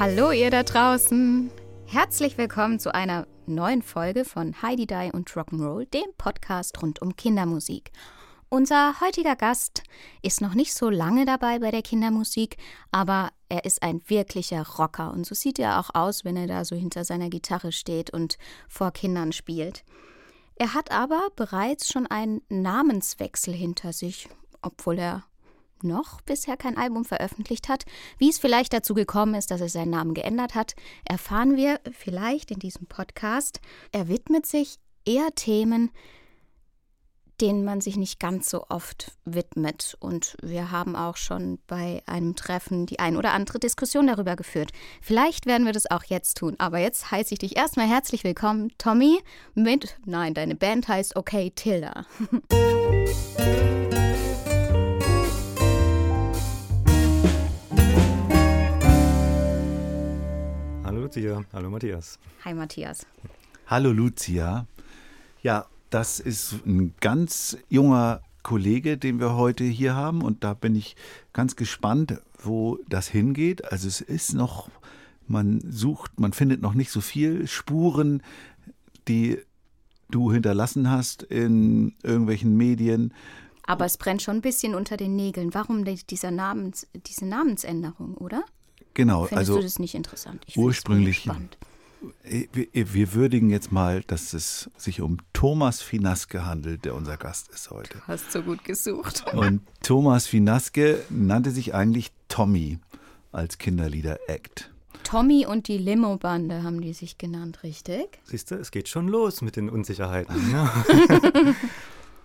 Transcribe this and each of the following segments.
Hallo ihr da draußen. Herzlich willkommen zu einer neuen Folge von Heidi Die und Rock'n'Roll, dem Podcast rund um Kindermusik. Unser heutiger Gast ist noch nicht so lange dabei bei der Kindermusik, aber er ist ein wirklicher Rocker und so sieht er auch aus, wenn er da so hinter seiner Gitarre steht und vor Kindern spielt. Er hat aber bereits schon einen Namenswechsel hinter sich, obwohl er noch bisher kein Album veröffentlicht hat. Wie es vielleicht dazu gekommen ist, dass er seinen Namen geändert hat, erfahren wir vielleicht in diesem Podcast. Er widmet sich eher Themen, denen man sich nicht ganz so oft widmet. Und wir haben auch schon bei einem Treffen die ein oder andere Diskussion darüber geführt. Vielleicht werden wir das auch jetzt tun. Aber jetzt heiße ich dich erstmal herzlich willkommen, Tommy, mit, nein, deine Band heißt Okay Tilda. Hallo Lucia, hallo Matthias. Hi Matthias. Hallo Lucia. Ja, das ist ein ganz junger Kollege, den wir heute hier haben und da bin ich ganz gespannt, wo das hingeht. Also es ist noch, man sucht, man findet noch nicht so viel Spuren, die du hinterlassen hast in irgendwelchen Medien. Aber es brennt schon ein bisschen unter den Nägeln. Warum dieser Namens, diese Namensänderung, oder? Genau, Findest also du das nicht interessant? Ich ursprünglich spannend. Wir, wir würdigen jetzt mal, dass es sich um Thomas Finaske handelt, der unser Gast ist heute. Hast so gut gesucht. Und Thomas Finaske nannte sich eigentlich Tommy als Kinderlieder-Act. Tommy und die Limo-Bande haben die sich genannt, richtig? Siehst du, es geht schon los mit den Unsicherheiten. Ne?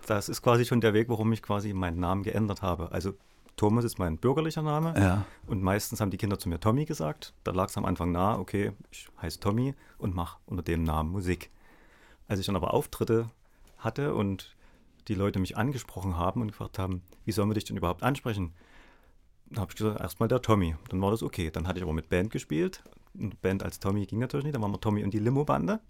das ist quasi schon der Weg, warum ich quasi meinen Namen geändert habe. Also Thomas ist mein bürgerlicher Name. Ja. Und meistens haben die Kinder zu mir Tommy gesagt. Da lag es am Anfang nahe, okay, ich heiße Tommy und mache unter dem Namen Musik. Als ich dann aber Auftritte hatte und die Leute mich angesprochen haben und gefragt haben, wie sollen wir dich denn überhaupt ansprechen? Dann habe ich gesagt, erstmal der Tommy. Dann war das okay. Dann hatte ich aber mit Band gespielt. Und Band als Tommy ging natürlich nicht. Dann waren wir Tommy und die Limo-Bande.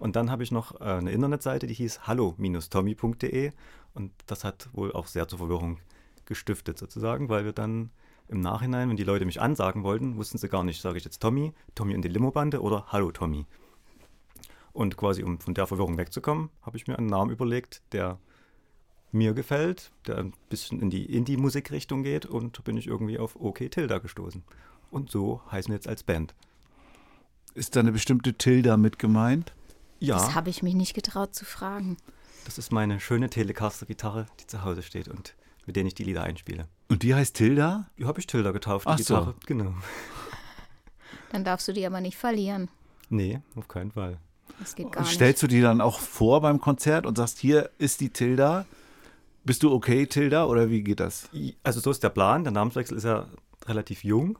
Und dann habe ich noch äh, eine Internetseite, die hieß hallo-tommy.de. Und das hat wohl auch sehr zur Verwirrung gestiftet sozusagen, weil wir dann im Nachhinein, wenn die Leute mich ansagen wollten, wussten sie gar nicht, sage ich jetzt Tommy, Tommy und die Limo-Bande oder Hallo Tommy. Und quasi, um von der Verwirrung wegzukommen, habe ich mir einen Namen überlegt, der mir gefällt, der ein bisschen in die Indie-Musik-Richtung geht und bin ich irgendwie auf OK Tilda gestoßen. Und so heißen wir jetzt als Band. Ist da eine bestimmte Tilda mit gemeint? Ja, Das habe ich mich nicht getraut zu fragen. das ist meine schöne Telecaster-Gitarre, die zu Hause steht und mit denen ich die Lieder einspiele. Und die heißt Tilda? Die habe ich Tilda getauft, Ach die so. Gitarre. Genau. Dann darfst du die aber nicht verlieren. Nee, auf keinen Fall. Das geht gar Stellst du die dann auch vor beim Konzert und sagst, hier ist die Tilda? Bist du okay, Tilda, oder wie geht das? Also so ist der Plan. Der Namenswechsel ist ja relativ jung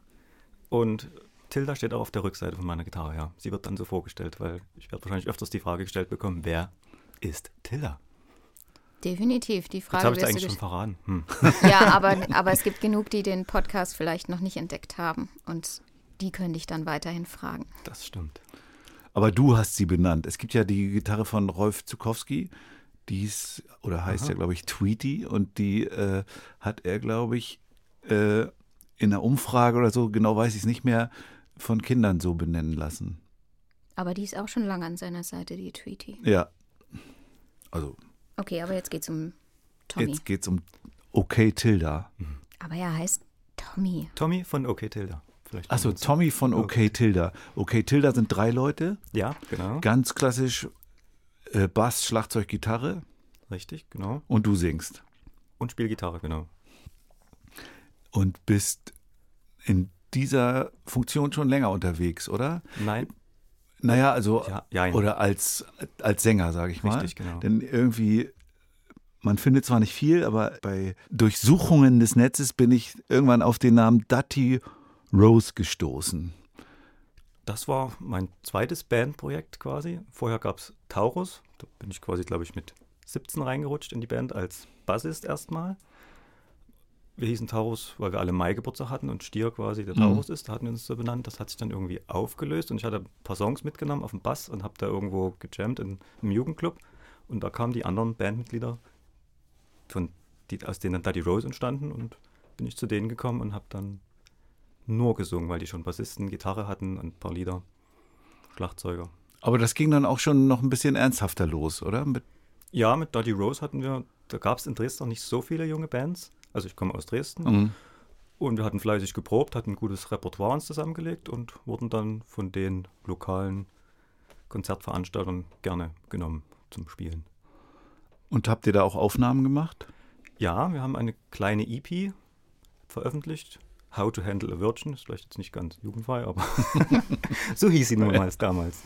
und Tilda steht auch auf der Rückseite von meiner Gitarre, ja. Sie wird dann so vorgestellt, weil ich werde wahrscheinlich öfters die Frage gestellt bekommen, wer ist Tilda? Definitiv. Die Frage habe ich eigentlich schon verraten. Hm. Ja, aber, aber es gibt genug, die den Podcast vielleicht noch nicht entdeckt haben. Und die können dich dann weiterhin fragen. Das stimmt. Aber du hast sie benannt. Es gibt ja die Gitarre von Rolf Zukowski, die hieß, oder heißt Aha. ja, glaube ich, Tweety. Und die äh, hat er, glaube ich, äh, in einer Umfrage oder so, genau weiß ich es nicht mehr, von Kindern so benennen lassen. Aber die ist auch schon lange an seiner Seite, die Tweety. Ja. Also, Okay, aber jetzt geht's um Tommy. jetzt geht es um Okay Tilda. Aber er heißt Tommy. Tommy von OK Tilda. Achso. Tommy von Okay Tilda. Okay Tilda sind drei Leute. Ja, genau. Ganz klassisch äh, Bass, Schlagzeug, Gitarre. Richtig, genau. Und du singst. Und Spielgitarre, genau. Und bist in dieser Funktion schon länger unterwegs, oder? Nein, Naja, also, Ja, jein. oder als, als Sänger, sage ich mal. Richtig, genau. Denn irgendwie man findet zwar nicht viel, aber bei Durchsuchungen des Netzes bin ich irgendwann auf den Namen Dutty Rose gestoßen. Das war mein zweites Bandprojekt quasi. Vorher gab es Taurus. Da bin ich quasi, glaube ich, mit 17 reingerutscht in die Band als Bassist erstmal. Wir hießen Taurus, weil wir alle Mai Geburtstag hatten und Stier quasi der Mhm. Taurus ist. Da hatten wir uns so benannt. Das hat sich dann irgendwie aufgelöst und ich hatte ein paar Songs mitgenommen auf dem Bass und habe da irgendwo gejammt in, im Jugendclub. Und da kamen die anderen Bandmitglieder, von, die, aus denen dann Daddy Rose entstanden und bin ich zu denen gekommen und habe dann nur gesungen, weil die schon Bassisten, Gitarre hatten und ein paar Lieder, Schlagzeuger. Aber das ging dann auch schon noch ein bisschen ernsthafter los, oder? Mit, Ja, mit Daddy Rose hatten wir, da gab es in Dresden noch nicht so viele junge Bands. Also ich komme aus Dresden Mhm. und wir hatten fleißig geprobt, hatten ein gutes Repertoire uns zusammengelegt und wurden dann von den lokalen Konzertveranstaltern gerne genommen zum Spielen. Und habt ihr da auch Aufnahmen gemacht? Ja, wir haben eine kleine EP veröffentlicht. How to Handle a Virgin, ist vielleicht jetzt nicht ganz jugendfrei, aber so hieß sie nochmals damals.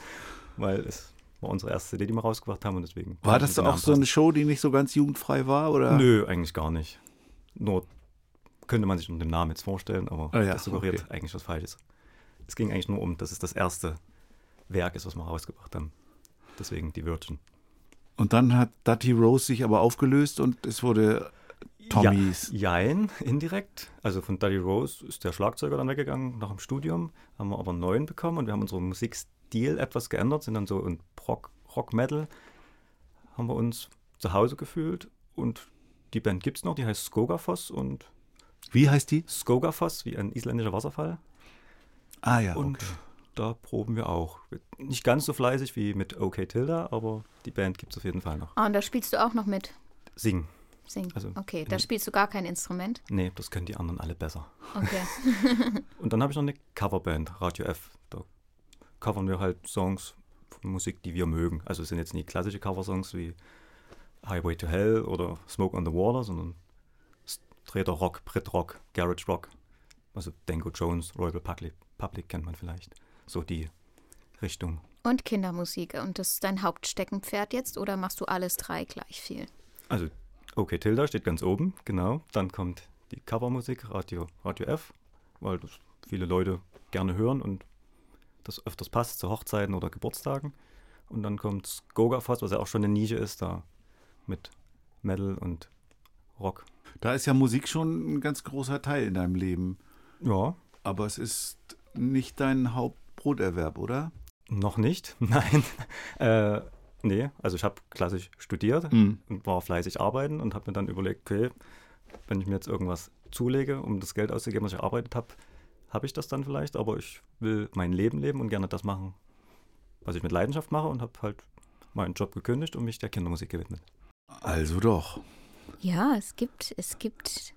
Weil es war unsere erste CD, die wir rausgebracht haben und deswegen. War das auch so eine. Show, die nicht so ganz jugendfrei war? Oder? Nö, eigentlich gar nicht. Nur könnte man sich unter dem Namen jetzt vorstellen, aber Ah ja, das suggeriert okay. eigentlich was Falsches. Es ging eigentlich nur um, dass es das erste Werk ist, was wir rausgebracht haben. Deswegen die Virgin. Und dann hat Dutty Rose sich aber aufgelöst und es wurde Tommys. Ja, jein, indirekt. Also von Daddy Rose ist der Schlagzeuger dann weggegangen nach dem Studium, haben wir aber einen neuen bekommen und wir haben unseren Musikstil etwas geändert, sind dann so in Rock, Rock Metal, haben wir uns zu Hause gefühlt und die Band gibt es noch, die heißt Skogafoss und Wie heißt die? Skogafoss, wie ein isländischer Wasserfall. Ah ja, Und okay. da proben wir auch. Nicht ganz so fleißig wie mit OK Tilda, aber die Band gibt es auf jeden Fall noch. Ah, und da spielst du auch noch mit. Singen. Singen. Also, okay, da spielst du gar kein Instrument. Nee, das können die anderen alle besser. Okay. Und dann habe ich noch eine Coverband, Radio F. Da covern wir halt Songs von Musik, die wir mögen. Also es sind jetzt nicht klassische Coversongs wie Highway to Hell oder Smoke on the Water, sondern Streeter Rock, Brit Rock, Garage Rock. Also Danko Jones, Royal Public, Public kennt man vielleicht. So die Richtung. Und Kindermusik. Und das ist dein Hauptsteckenpferd jetzt oder machst du alles drei gleich viel? Also OK Tilda steht ganz oben, genau. Dann kommt die Covermusik, Radio, Radio F, weil das viele Leute gerne hören und das öfters passt zu Hochzeiten oder Geburtstagen. Und dann kommt Skogafoss, was ja auch schon eine Nische ist, da mit Metal und Rock. Da ist ja Musik schon ein ganz großer Teil in deinem Leben. Ja, Aber es ist nicht dein Hauptbroterwerb, oder? noch nicht, nein. äh, nee, also ich habe klassisch studiert Mhm. und war fleißig arbeiten und habe mir dann überlegt, okay, wenn ich mir jetzt irgendwas zulege, um das Geld auszugeben, was ich erarbeitet habe, habe ich das dann vielleicht, aber ich will mein Leben leben und gerne das machen, was ich mit Leidenschaft mache und habe halt meinen Job gekündigt und mich der Kindermusik gewidmet. Also doch. Ja, es gibt, es gibt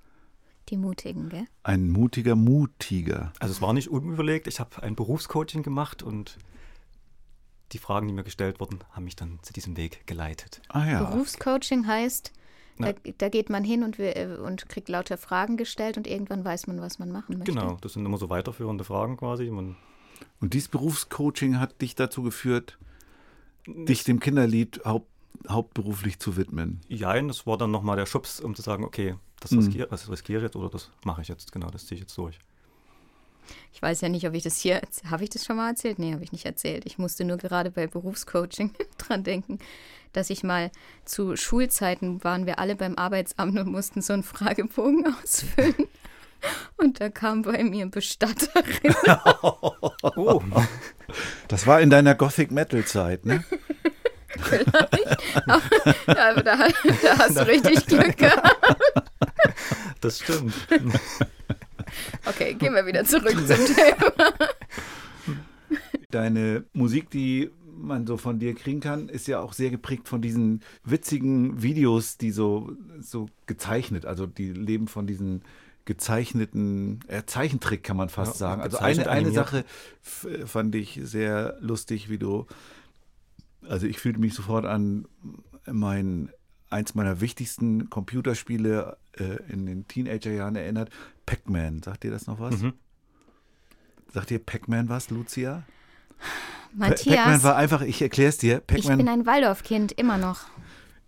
die Mutigen, gell? Ein mutiger Mutiger. Also es war nicht unüberlegt, ich habe ein Berufscoaching gemacht und die Fragen, die mir gestellt wurden, haben mich dann zu diesem Weg geleitet. Ah ja. Berufscoaching heißt, da, da geht man hin und, wir, äh, und kriegt lauter Fragen gestellt und irgendwann weiß man, was man machen möchte. Genau, das sind immer so weiterführende Fragen quasi. Man, Und dieses Berufscoaching hat dich dazu geführt, dich dem Kinderlied haupt, hauptberuflich zu widmen. ja, das war dann nochmal der Schubs, um zu sagen, okay, das Mhm. riskiere, das riskiere ich jetzt oder das mache ich jetzt, genau, das ziehe ich jetzt durch. Ich weiß ja nicht, ob ich das hier, habe ich das schon mal erzählt? Nee, habe ich nicht erzählt. Ich musste nur gerade bei Berufscoaching dran denken, dass ich mal zu Schulzeiten waren wir alle beim Arbeitsamt und mussten so einen Fragebogen ausfüllen. Und da kam bei mir Bestatterin. Oh, Das war in deiner Gothic Metal Zeit, ne? Aber da, da hast du richtig Glück gehabt. das stimmt. Okay, gehen wir wieder zurück zum Thema. Deine Musik, die man so von dir kriegen kann, ist ja auch sehr geprägt von diesen witzigen Videos, die so, so gezeichnet, also die leben von diesen gezeichneten, äh, Zeichentrick kann man fast Ja, sagen. Also eine, eine. Sache fand ich sehr lustig, wie du, also ich fühlte mich sofort an mein, eins meiner wichtigsten Computerspiele äh, in den Teenagerjahren erinnert, Pac-Man. Sagt dir das noch was? Mhm. Sagt dir Pac-Man was, Lucia? Pa- Pac-Man Matthias, war einfach, ich erkläre es dir, ich bin ein Waldorfkind, immer noch.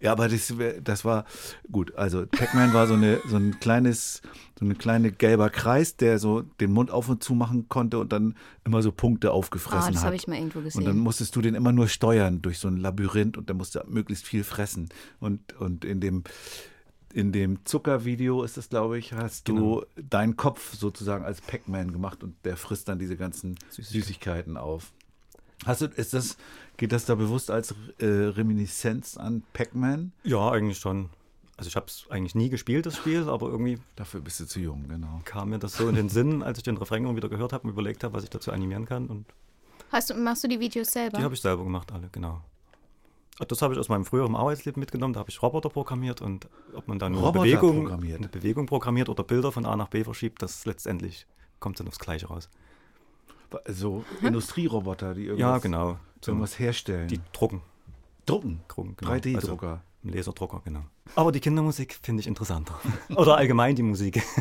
Ja, aber das, das war gut. Also Pac-Man war so, eine, so ein kleines, so eine kleine gelber Kreis, der so den Mund auf und zu machen konnte und dann immer so Punkte Ah, aufgefressen das hat. habe ich mal irgendwo Und dann gesehen. musstest du den immer nur steuern durch so ein Labyrinth und dann musste er möglichst viel fressen. Und, und in dem in dem Zuckervideo ist das, glaube ich, hast du deinen Kopf sozusagen als Pac-Man gemacht und der frisst dann diese ganzen Süßigkeiten auf. Hast du, ist das, geht das da bewusst als äh, Reminiszenz an Pac-Man? Ja, eigentlich schon. Also ich habe es eigentlich nie gespielt, das Spiel, aber irgendwie Dafür bist du zu jung, genau. kam mir das so in den Sinn, als ich den Refrain wieder gehört habe und überlegt habe, was ich dazu animieren kann. Und Hast du, machst du die Videos selber? die habe ich selber gemacht, alle, genau. Das habe ich aus meinem früheren Arbeitsleben mitgenommen. Da habe ich Roboter programmiert und ob man dann nur Roboter Bewegung, programmiert? eine Bewegung programmiert oder Bilder von A nach B verschiebt, das letztendlich kommt dann aufs Gleiche raus. So Industrieroboter, die irgendwas, Ja, genau. Zum, irgendwas herstellen. die drucken. drucken. drucken genau. 3D-Drucker. Also, ein Laserdrucker, genau. Aber die Kindermusik finde ich interessanter. Oder allgemein die Musik.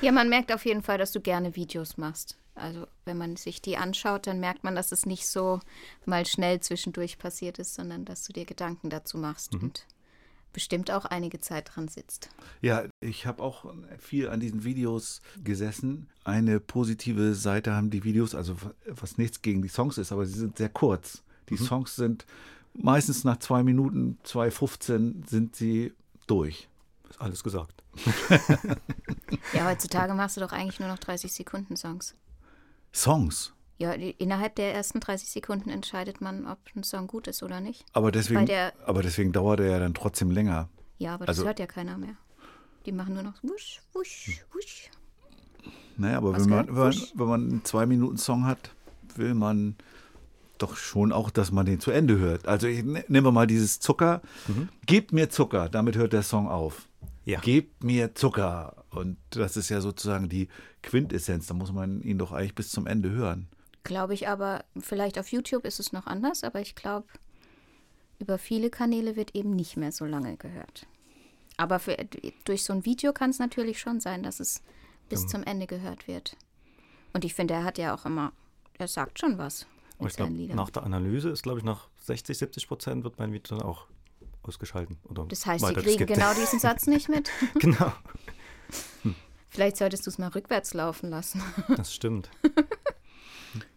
Ja, man merkt auf jeden Fall, dass du gerne Videos machst. Also wenn man sich die anschaut, dann merkt man, dass es nicht so mal schnell zwischendurch passiert ist, sondern dass du dir Gedanken dazu machst und bestimmt auch einige Zeit dran sitzt. Ja, ich habe auch viel an diesen Videos gesessen. Eine positive Seite haben die Videos, also was nichts gegen die Songs ist, aber sie sind sehr kurz. Die Songs sind meistens nach zwei Minuten, 2,15 sind sie durch. Ist alles gesagt. Ja, heutzutage machst du doch eigentlich nur noch 30 Sekunden Songs. Songs. Ja, innerhalb der ersten 30 Sekunden entscheidet man, ob ein Song gut ist oder nicht. Aber deswegen, der- aber deswegen dauert er ja dann trotzdem länger. Ja, aber das Also- hört ja keiner mehr. Die machen nur noch wusch, wusch, wusch. Naja, aber wenn man, wenn, man, wenn man einen Zwei-Minuten-Song hat, will man doch schon auch, dass man den zu Ende hört. Also ich, ne- nehmen wir mal dieses Zucker. Gebt mir Zucker, damit hört der Song auf. Ja. Gebt mir Zucker. Und das ist ja sozusagen die Quintessenz. Da muss man ihn doch eigentlich bis zum Ende hören. Glaube ich aber, vielleicht auf YouTube ist es noch anders, aber ich glaube, über viele Kanäle wird eben nicht mehr so lange gehört. Aber für, durch so ein Video kann es natürlich schon sein, dass es bis zum Ende gehört wird. Und ich finde, er hat ja auch immer, er sagt schon was mit ich glaube, nach der Analyse ist, glaube ich, nach 60, 70 Prozent wird mein Video dann auch ausgeschalten. Oder Das heißt, sie kriegen genau diesen Satz nicht mit. genau, Vielleicht solltest du es mal rückwärts laufen lassen. das stimmt.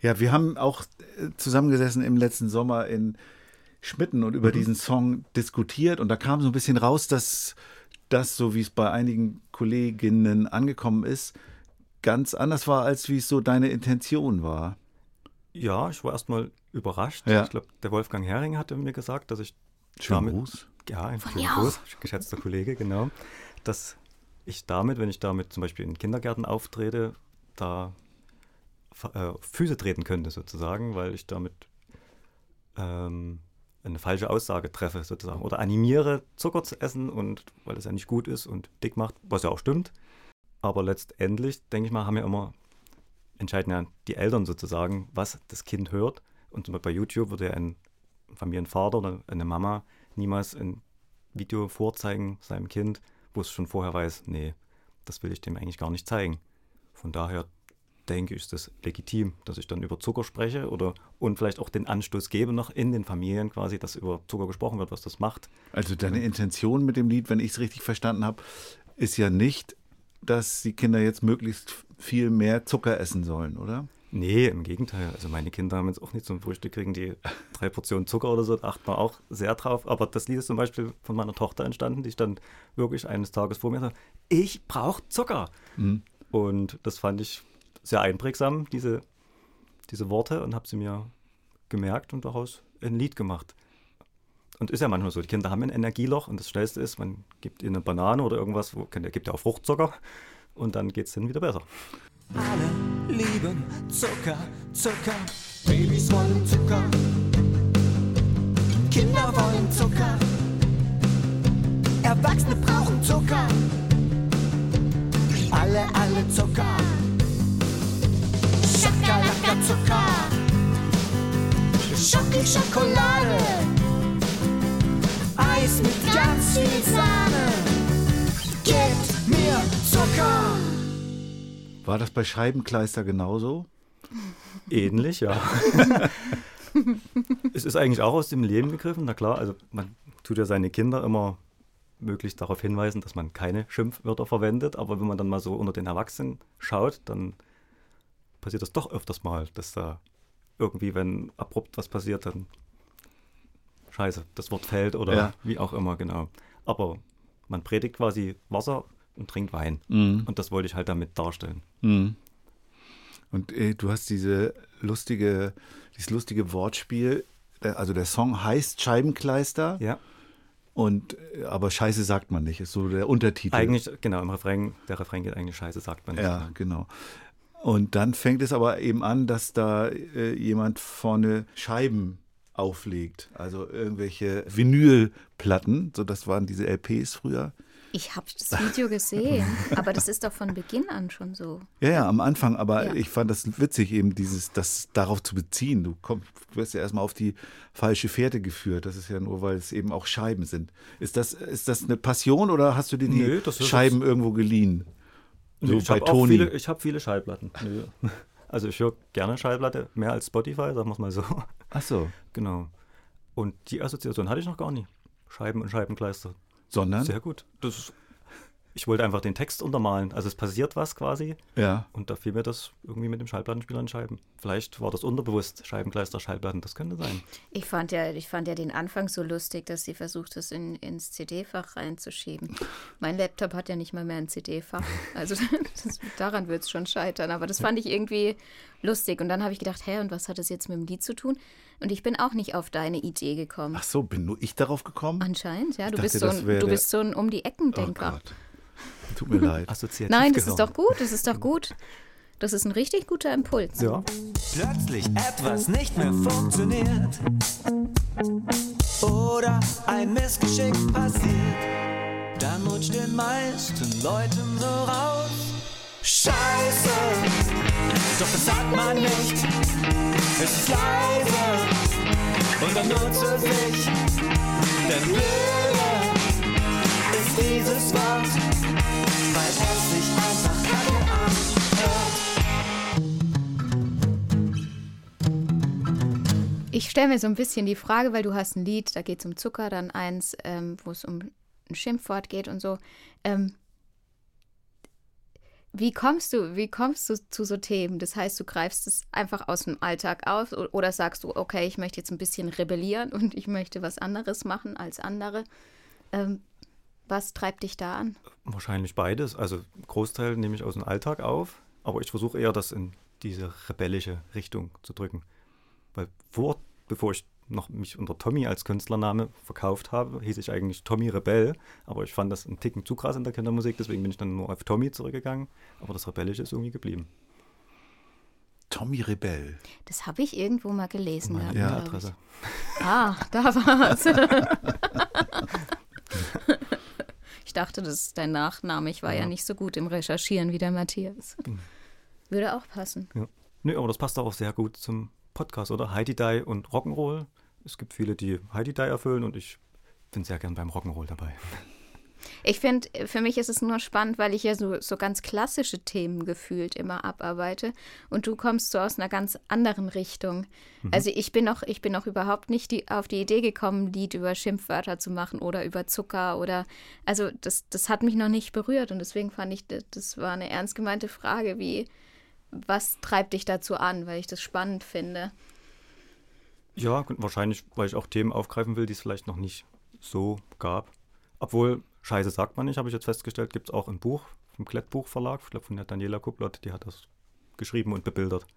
Ja, wir haben auch äh, zusammengesessen im letzten Sommer in Schmitten und über diesen Song diskutiert. Und da kam so ein bisschen raus, dass das, so wie es bei einigen Kolleginnen angekommen ist, ganz anders war, als wie es so deine Intention war. Ja, ich war erstmal überrascht. Ja. Ich glaube, der Wolfgang Hering hatte mir gesagt, dass ich Schönen damit, Gruß. Ja, ein Von schönen Gruß, geschätzter Kollege, genau. Dass ich damit, wenn ich damit zum Beispiel in Kindergärten auftrete, da äh, Füße treten könnte sozusagen, weil ich damit ähm, eine falsche Aussage treffe sozusagen oder animiere, Zucker zu essen und weil das ja nicht gut ist und dick macht, was ja auch stimmt. Aber letztendlich, denke ich mal, haben ja immer, entscheiden ja die Eltern sozusagen, was das Kind hört. Und zum Beispiel bei YouTube würde ja ein Familienvater oder eine Mama niemals ein Video vorzeigen seinem Kind, wo es schon vorher weiß, nee, das will ich dem eigentlich gar nicht zeigen. Von daher denke ich, ist das legitim, dass ich dann über Zucker spreche oder und vielleicht auch den Anstoß gebe noch in den Familien quasi, dass über Zucker gesprochen wird, was das macht. Also deine Intention mit dem Lied, wenn ich es richtig verstanden habe, ist ja nicht, dass die Kinder jetzt möglichst viel mehr Zucker essen sollen, oder? Nee, im Gegenteil. Also meine Kinder haben jetzt auch nicht zum Frühstück kriegen die drei Portionen Zucker oder so, da achten wir auch sehr drauf. Aber das Lied ist zum Beispiel von meiner Tochter entstanden, die stand wirklich eines Tages vor mir und sagte, ich brauche Zucker. Und das fand ich sehr einprägsam, diese, diese Worte, und habe sie mir gemerkt und daraus ein Lied gemacht. Und ist ja manchmal so, die Kinder haben ein Energieloch und das Schnellste ist, man gibt ihnen eine Banane oder irgendwas, wo, der gibt ja auch Fruchtzucker und dann geht es denen wieder besser. Alle lieben Zucker, Zucker. Babys wollen Zucker. Kinder wollen Zucker. Erwachsene brauchen Zucker. Alle, alle Zucker. Zucker. Schoki Schokolade. Eis mit ganz viel Sahne. Gebt mir Zucker. War das bei Scheibenkleister genauso? Ähnlich, ja. es ist eigentlich auch aus dem Leben gegriffen, na klar, also man tut ja seine Kinder immer möglichst darauf hinweisen, dass man keine Schimpfwörter verwendet. Aber wenn man dann mal so unter den Erwachsenen schaut, dann passiert das doch öfters mal, dass da irgendwie, wenn abrupt was passiert, dann scheiße, das Wort fällt oder Ja. wie auch immer, genau. Aber man predigt quasi Wasser und trinkt Wein. Mhm. Und das wollte ich halt damit darstellen. Mhm. Und äh, du hast diese lustige, dieses lustige Wortspiel. äh, Also der Song heißt Scheibenkleister Ja, und äh, aber Scheiße sagt man nicht, ist so der Untertitel. eigentlich, genau, im Refrain, der Refrain geht eigentlich scheiße, sagt man nicht. Ja, genau. Und dann fängt es aber eben an, dass da äh, jemand vorne Scheiben auflegt, also irgendwelche Vinylplatten, so das waren diese LPs früher. Ich habe das Video gesehen, aber das ist doch von Beginn an schon so. Ja, ja, am Anfang, aber Ja. ich fand das witzig, eben dieses, das darauf zu beziehen. Du kommst, du wirst ja erstmal auf die falsche Fährte geführt. Das ist ja nur, weil es eben auch Scheiben sind. Ist das, ist das eine Passion oder hast du dir die Nö, das ist Scheiben irgendwo geliehen? So ich habe viele, ich habe viele Schallplatten. Also ich höre gerne Schallplatte, mehr als Spotify, sagen wir es mal so. Ach so. Genau. Und die Assoziation hatte ich noch gar nicht. Scheiben und Scheibenkleister. Sondern? Sehr gut. Das ist, ich wollte einfach den Text untermalen. Also es passiert was quasi. Ja. Und da fiel mir das irgendwie mit dem Schallplattenspieler in Scheiben. Vielleicht war das unterbewusst, Scheibenkleister, Schallplatten, das könnte sein. Ich fand ja, ich fand ja den Anfang so lustig, dass sie versucht, das in, ins CD-Fach reinzuschieben. Mein Laptop hat ja nicht mal mehr ein CD-Fach. Also das, daran wird es schon scheitern. Aber das fand ich irgendwie lustig. Und dann habe ich gedacht, hä, und was hat das jetzt mit dem Lied zu tun? Und ich bin auch nicht auf deine Idee gekommen. Ach so, bin nur ich darauf gekommen? Anscheinend, ja. Du, dachte, bist, so ein, du bist so ein um die Oh. Tut mir leid. Assoziativ Nein, das ist gehören. doch gut, das ist doch gut. Das ist ein richtig guter Impuls. Ja. plötzlich etwas nicht mehr funktioniert oder ein Missgeschick passiert, dann rutscht den meisten Leuten so raus. Scheiße, doch das sagt man nicht. Es ist leise und dann nutze sich, denn blöde ist dieses Wort, weil es sich einfach kacke anhört. Ich stelle mir so ein bisschen die Frage, weil du hast ein Lied, da geht es um Zucker, dann eins, ähm, wo es um ein Schimpfwort geht und so. Ähm, wie kommst du, wie kommst du zu so Themen? Das heißt, du greifst es einfach aus dem Alltag auf oder sagst du, okay, ich möchte jetzt ein bisschen rebellieren und ich möchte was anderes machen als andere. Ähm, was treibt dich da an? Wahrscheinlich beides. Also Großteil nehme ich aus dem Alltag auf, aber ich versuche eher das in diese rebellische Richtung zu drücken. Weil vor, bevor ich noch mich unter Tommy als Künstlername verkauft habe, hieß ich eigentlich Tommy Rebell, aber ich fand das einen Ticken zu krass in der Kindermusik, deswegen bin ich dann nur auf Tommy zurückgegangen, aber das Rebellische ist irgendwie geblieben. Tommy Rebell. Das habe ich irgendwo mal gelesen. Meine E-Mail-Adresse. Ich. Ah, da war's. ich dachte, das ist dein Nachname. Ich war ja, Ja. nicht so gut im Recherchieren wie der Matthias. Würde auch passen. Ja. Nö, aber das passt auch sehr gut zum Podcast, oder? Heidi Die und Rock'n'Roll. Es gibt viele, die Heidi Die erfüllen und ich bin sehr gern beim Rock'n'Roll dabei. Ich finde, für mich ist es nur spannend, weil ich ja so, so ganz klassische Themen gefühlt immer abarbeite und du kommst so aus einer ganz anderen Richtung. Also ich bin noch, ich bin noch überhaupt nicht die, auf die Idee gekommen, ein Lied über Schimpfwörter zu machen oder über Zucker oder also das, das hat mich noch nicht berührt und deswegen fand ich, das, war eine ernst gemeinte Frage, wie was treibt dich dazu an, weil ich das spannend finde. Ja, wahrscheinlich, weil ich auch Themen aufgreifen will, die es vielleicht noch nicht so gab. Obwohl, Scheiße sagt man nicht, habe ich jetzt festgestellt, gibt es auch ein Buch vom Klettbuch Verlag, ich glaube von der Daniela Kublott, die hat das geschrieben und bebildert.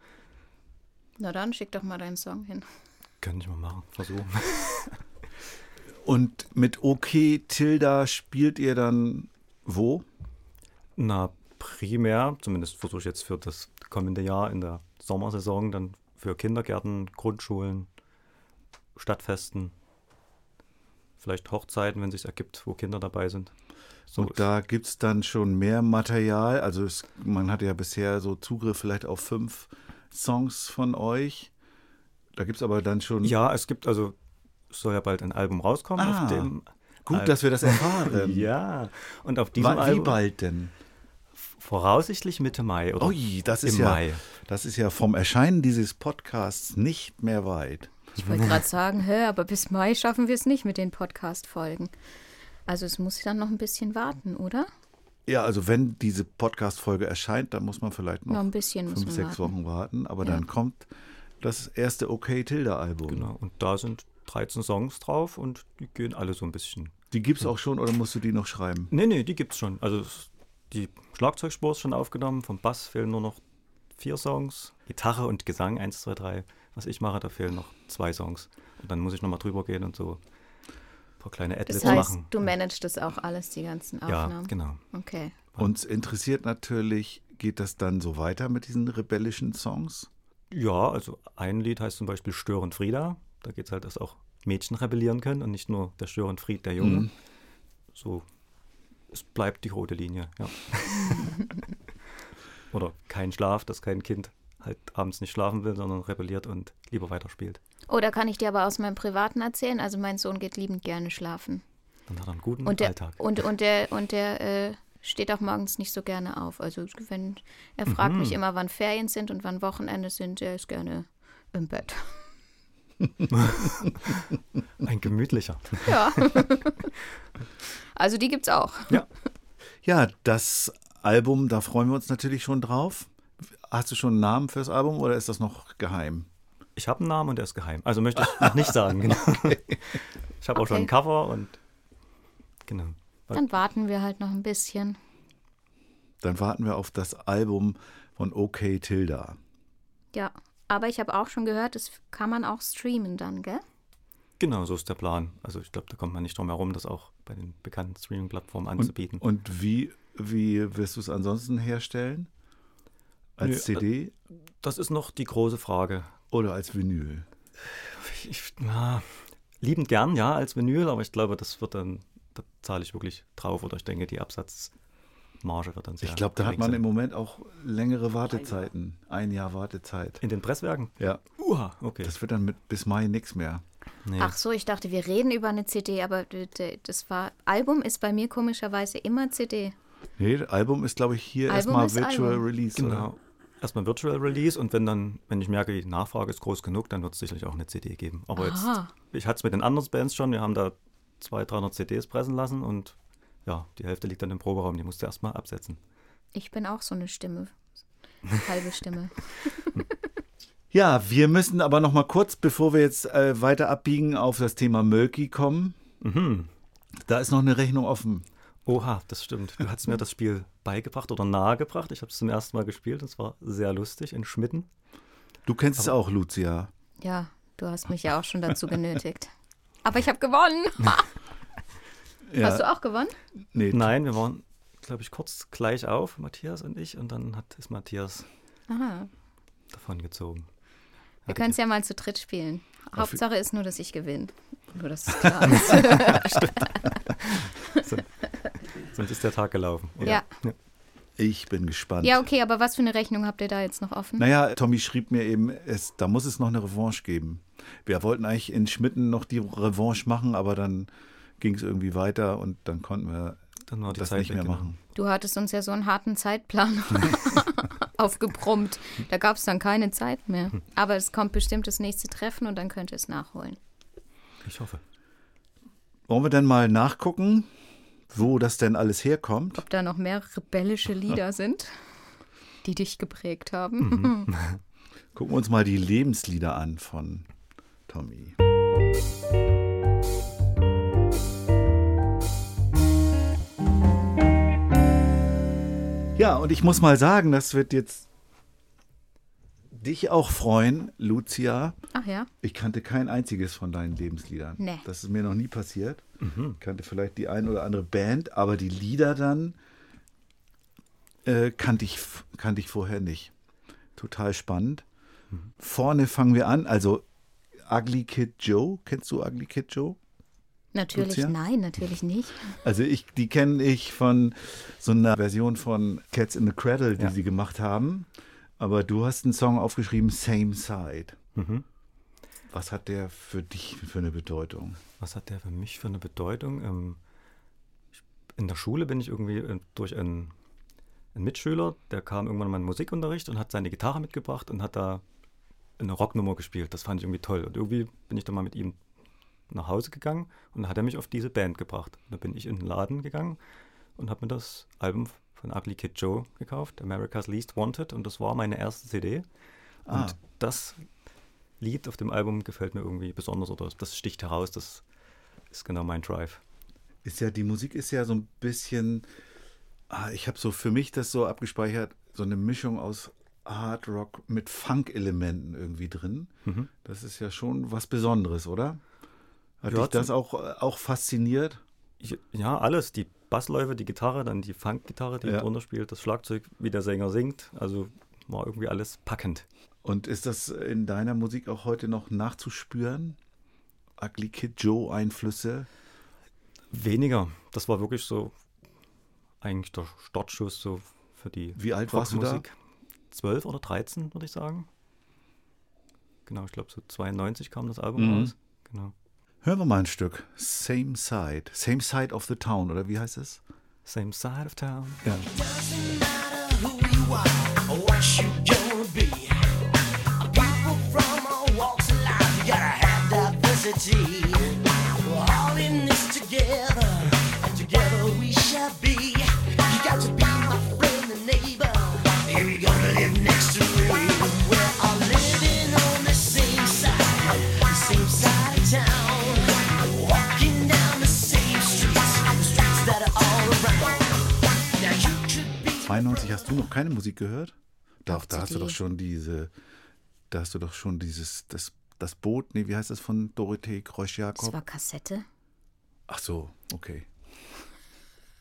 Na dann, schick doch mal deinen Song hin. Könnte ich mal machen, versuchen. Und mit OK Tilda spielt ihr dann wo? Na, primär, zumindest versuche ich jetzt für das kommende Jahr in der Sommersaison, dann für Kindergärten, Grundschulen, Stadtfesten, vielleicht Hochzeiten, wenn es sich ergibt, wo Kinder dabei sind. So Und da gibt es dann schon mehr Material. Also es, man hatte ja bisher so Zugriff vielleicht auf fünf Songs von euch. Da gibt es aber dann schon. Ja, es gibt also, es soll ja bald ein Album rauskommen Ah, auf dem. Gut, dass wir das erfahren. Ja, und auf diesem Wa- Wie Album bald denn? voraussichtlich Mitte Mai oder Ui, das ist im ja, Mai. das ist ja vom Erscheinen dieses Podcasts nicht mehr weit. Ich wollte gerade sagen, hä, aber bis Mai schaffen wir es nicht mit den Podcast-Folgen. Also es muss dann noch ein bisschen warten, oder? Ja, also wenn diese Podcast-Folge erscheint, dann muss man vielleicht noch, Noch ein bisschen fünf, sechs warten. Wochen warten. Aber Ja. dann kommt das erste OK Tilda-Album. Genau. Und da sind 13 Songs drauf und die gehen alle so ein bisschen. Die gibt's auch schon oder musst du die noch schreiben? Nee, nee, die gibt's schon. Also es- die Schlagzeugspur ist schon aufgenommen, vom Bass fehlen nur noch vier Songs. Gitarre und Gesang, 1, 2, 3. Was ich mache, da fehlen noch zwei Songs. Und dann muss ich nochmal drüber gehen und so ein paar kleine Adlibs Das heißt, machen. du managst das auch alles, die ganzen ja, Aufnahmen? genau. Okay. Uns interessiert natürlich, geht das dann so weiter mit diesen rebellischen Songs? Ja, also ein Lied heißt zum Beispiel Störend Frieda. Da geht es halt, dass auch Mädchen rebellieren können und nicht nur der Störend Fried, der Junge. Mhm. So, es bleibt die rote Linie, ja. Oder kein Schlaf, dass kein Kind halt abends nicht schlafen will, sondern rebelliert und lieber weiterspielt. Oh, da kann ich dir aber aus meinem Privaten erzählen. Also mein Sohn geht liebend gerne schlafen. Dann hat er einen guten Und der, Alltag. und, und der, und der äh, steht auch morgens nicht so gerne auf. Also wenn er fragt Mhm. mich immer, wann Ferien sind und wann Wochenende sind, er ist gerne im Bett. Ein gemütlicher. Ja. also die gibt's auch. Ja, das Album, da freuen wir uns natürlich schon drauf. Hast du schon einen Namen fürs Album oder ist das noch geheim? Ich habe einen Namen und der ist geheim. Also möchte ich noch nicht sagen. Genau. Ich habe auch schon Okay. ein Cover und genau. Dann warten wir halt noch ein bisschen. Dann warten wir auf das Album von OK Tilda. Ja. Aber ich habe auch schon gehört, das kann man auch streamen dann, gell? Genau, so ist der Plan. Also ich glaube, da kommt man nicht drum herum, das auch bei den bekannten Streaming-Plattformen Und, anzubieten. und wie, wie wirst du es ansonsten herstellen? Als Nö, äh, CD das ist noch die große Frage. oder als Vinyl? Ich, na, liebend gern, ja, als Vinyl, aber ich glaube, das wird dann, da zahle ich wirklich drauf oder ich denke, die Absatzmarge wird dann sehr Ich glaube, da hat man sein. im Moment auch längere Wartezeiten. Ein Jahr Wartezeit. In den Presswerken? Ja, Uha, okay. das wird dann mit bis Mai nichts mehr. nee. Ach so, ich dachte, wir reden über eine CD, aber das war Album ist bei mir komischerweise immer CD. Nee, das Album ist, glaube ich, hier erstmal Virtual Album. Release. Genau. Oder? Erstmal Virtual Release und wenn dann, wenn ich merke, die Nachfrage ist groß genug, dann wird es sicherlich auch eine CD geben. Aber Aha. jetzt, ich hatte es mit den anderen Bands schon, wir haben da 200, 300 CDs pressen lassen und ja, die Hälfte liegt dann im Proberaum, die musst du erstmal absetzen. Ich bin auch so eine Stimme. Halbe Stimme. Ja, wir müssen aber noch mal kurz, bevor wir jetzt äh, weiter abbiegen, auf das Thema Mölki kommen. Mhm. Da ist noch eine Rechnung offen. Oha, das stimmt. Du hast mir das Spiel beigebracht oder nahegebracht. Ich habe es zum ersten Mal gespielt. Es war sehr lustig in Schmitten. Du kennst es auch, Lucia. Ja, du hast mich ja auch schon dazu genötigt. Aber ich habe gewonnen. Ja, Hast du auch gewonnen? nee, Nein, wir waren, glaube ich, kurz gleich auf, Matthias und ich, und dann hat, ist Matthias Aha. davon gezogen. Wir können es ja mal zu dritt spielen. Auf- Hauptsache ist nur, dass ich gewinne. Nur, dass es klar ist. Sonst ist der Tag gelaufen. oder? Ja. ich bin gespannt. ja, okay, aber was für eine Rechnung habt ihr da jetzt noch offen? Naja, Tommy schrieb mir eben, es, da muss es noch eine Revanche geben. Wir wollten eigentlich in Schmitten noch die Revanche machen, aber dann ging es irgendwie weiter und dann konnten wir Dann war die das Zeit nicht mehr genau. machen. Du hattest uns ja so einen harten Zeitplan aufgebrummt. Da gab es dann keine Zeit mehr. Aber es kommt bestimmt das nächste Treffen und dann könnt ihr es nachholen. Ich hoffe. Wollen wir dann mal nachgucken, wo das denn alles herkommt? Ob da noch mehr rebellische Lieder sind, die dich geprägt haben. Mhm. Gucken wir uns mal die Lebenslieder an von Tommy. Ja, und ich muss mal sagen, das wird jetzt dich auch freuen, Lucia. Ach ja. Ich kannte kein einziges von deinen Lebensliedern. Nee. Das ist mir noch nie passiert. Ich kannte vielleicht die ein oder andere Band, aber die Lieder dann äh, kannte, ich, kannte ich vorher nicht. Total spannend. Vorne fangen wir an. Also Ugly Kid Joe. Kennst du Ugly Kid Joe? Natürlich Lucia? nein, natürlich nicht. Also ich, die kenne ich von so einer Version von Cats in the Cradle, die Ja. sie gemacht haben. Aber du hast einen Song aufgeschrieben, Same Side. Mhm. Was hat der für dich für eine Bedeutung? Was hat der für mich für eine Bedeutung? Ähm, in der Schule bin ich irgendwie äh, durch einen, einen Mitschüler, der kam irgendwann in den Musikunterricht und hat seine Gitarre mitgebracht und hat da eine Rocknummer gespielt. Das fand ich irgendwie toll. Und irgendwie bin ich dann mal mit ihm nach Hause gegangen und dann hat er mich auf diese Band gebracht. Dann bin ich in den Laden gegangen und habe mir das Album von Ugly Kid Joe gekauft, America's Least Wanted, und das war meine erste CD. Und Ah. das Lied auf dem Album gefällt mir irgendwie besonders oder das sticht heraus, das ist genau mein Drive. Ist ja, die Musik ist ja so ein bisschen, ah, ich habe so für mich das so abgespeichert, so eine Mischung aus Hard Rock mit Funk-Elementen irgendwie drin. Mhm. Das ist ja schon was Besonderes, oder? Hat Ja, dich das auch, auch fasziniert? Ja, alles. Die Bassläufe, die Gitarre, dann die Funk-Gitarre, die Ja. drunter spielt, das Schlagzeug, wie der Sänger singt. Also war irgendwie alles packend. Und ist das in deiner Musik auch heute noch nachzuspüren? Ugly Kid Joe Einflüsse? Weniger. Das war wirklich so eigentlich der Startschuss so für die Wie alt warst du da? Rockmusik. 12 oder 13, würde ich sagen. Genau, ich glaube so 92 kam das Album Mhm. raus. Genau. Hören wir mal ein Stück. Same Side. Same Side of the Town, oder wie heißt es? Same side of town. Ja. Doesn't matter who you are or what you gonna be. People from all walks of life, you gotta have diversity. We're all in this together, and together we shall be. You got to 92 hast du noch keine Musik gehört? Da, Auf da hast du doch schon diese, da hast du doch schon dieses, das, das Boot, nee, wie heißt das von Dorothee Das Kreusch-Jakob? war Kassette. Ach so, okay.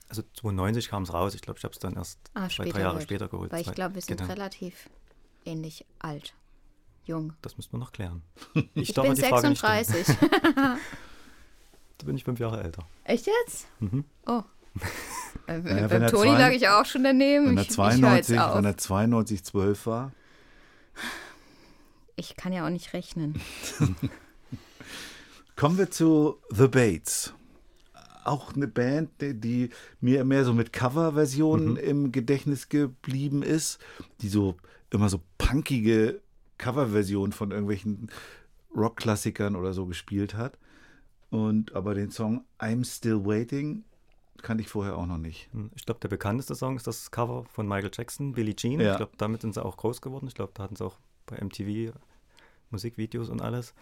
Also 92 kam es raus. Ich glaube, ich habe es dann erst Ah, zwei, drei Jahre geholt. später geholt. Weil ich glaube, wir sind genau. relativ ähnlich alt. Jung. Das müssen wir noch klären. Ich darf bin die Frage nicht stellen. 36. Da bin ich fünf Jahre älter. Echt jetzt? Oh. Äh, Mhm. wenn beim Toni lag ich auch schon daneben. Wenn er ich, ich höre jetzt 92, auf. wenn er 92, 12 war. ich kann ja auch nicht rechnen. Kommen wir zu The Bates. Auch eine Band, die, die mir mehr so mit Coverversionen im Gedächtnis geblieben ist, die so immer so punkige Coverversionen von irgendwelchen Rockklassikern oder so gespielt hat. Und aber den Song I'm Still Waiting kannte ich vorher auch noch nicht. Hm, Ich glaube, der bekannteste Song ist das Cover von Michael Jackson, Billie Jean. Ja. Ich glaube, damit sind sie auch groß geworden. Ich glaube, da hatten sie auch bei MTV Musikvideos und alles.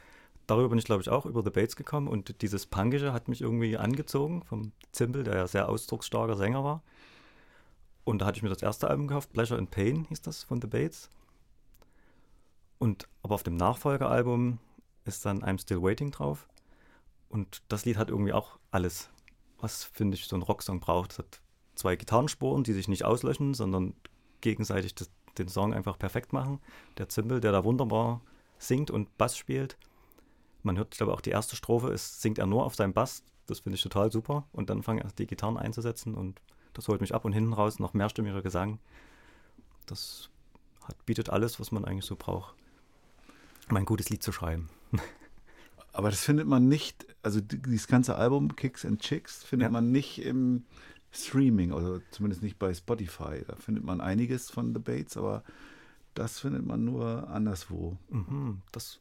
Darüber bin ich, glaube ich, auch über The Bates gekommen und dieses Punkische hat mich irgendwie angezogen vom Zimbel, der ja sehr ausdrucksstarker Sänger war. Und da hatte ich mir das erste Album gekauft, Pleasure and Pain hieß das von The Bates. Und aber auf dem Nachfolgealbum ist dann I'm Still Waiting drauf. Und das Lied hat irgendwie auch alles, was, finde ich, so ein Rocksong braucht. Es hat zwei Gitarrenspuren, die sich nicht auslöschen, sondern gegenseitig das, den Song einfach perfekt machen. Der Zimbel, der da wunderbar singt und Bass spielt. Man hört, ich glaube, auch die erste Strophe, es singt er nur auf seinem Bass. Das finde ich total super. Und dann fangen erst die Gitarren einzusetzen und das holt mich ab. Und hinten raus noch mehrstimmiger Gesang. Das hat, bietet alles, was man eigentlich so braucht, um ein gutes Lied zu schreiben. Aber das findet man nicht, also die- dieses ganze Album Kicks and Chicks findet Ja. man nicht im Streaming, oder zumindest nicht bei Spotify. Da findet man einiges von The Bates, aber das findet man nur anderswo. Mhm, das,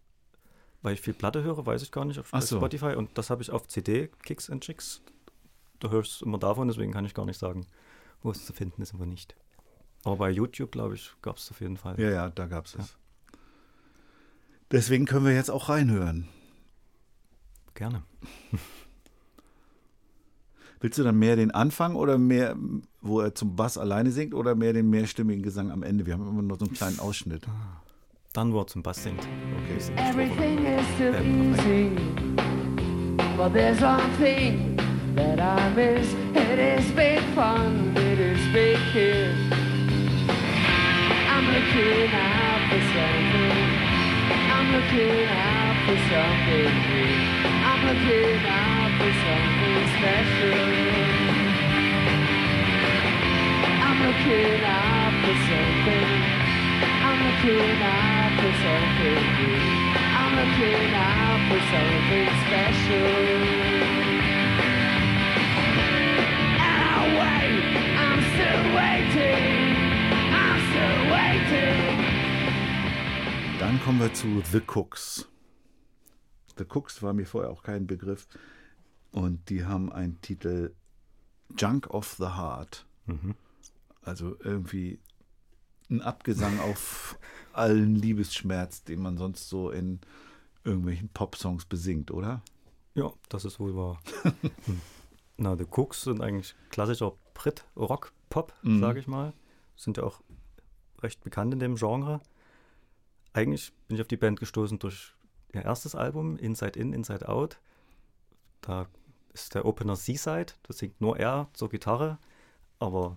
weil ich viel Platte höre, weiß ich gar nicht auf so. Spotify und das habe ich auf CD, Kicks and Chicks. Ich es immer davon, deswegen kann ich gar nicht sagen, wo es zu finden ist und wo nicht. Aber bei YouTube, glaube ich, gab es auf jeden Fall. Ja, ja, da gab es es. Deswegen können wir jetzt auch reinhören. Gerne. Willst du dann mehr den Anfang oder mehr, wo er zum Bass alleine singt oder mehr den mehrstimmigen Gesang am Ende? Wir haben immer nur so einen kleinen Ausschnitt. Dann, wo er zum Bass singt. Okay. Everything is Ähm, easy. But there's one thing that I miss. It is big fun, it is big kiss. I'm looking out for something. I'm looking out for something. I'm looking out for something special. I'm looking out for something. I'm looking out for something. I'm looking out for something special. And I'll wait. I'm still waiting. I'm still waiting. Dann kommen wir zu The Cooks. The Cooks war mir vorher auch kein Begriff. Und die haben einen Titel Junk of the Heart. Also irgendwie ein Abgesang auf allen Liebesschmerz, den man sonst so in irgendwelchen Popsongs besingt, oder? Ja, das ist wohl wahr. Hm. Na, The Cooks sind eigentlich klassischer Brit-Rock-Pop, Mhm. sage ich mal. Sind ja auch recht bekannt in dem Genre. Eigentlich bin ich auf die Band gestoßen durch ihr erstes Album, Inside In, Inside Out. Da ist der Opener Seaside, das singt nur er zur Gitarre, aber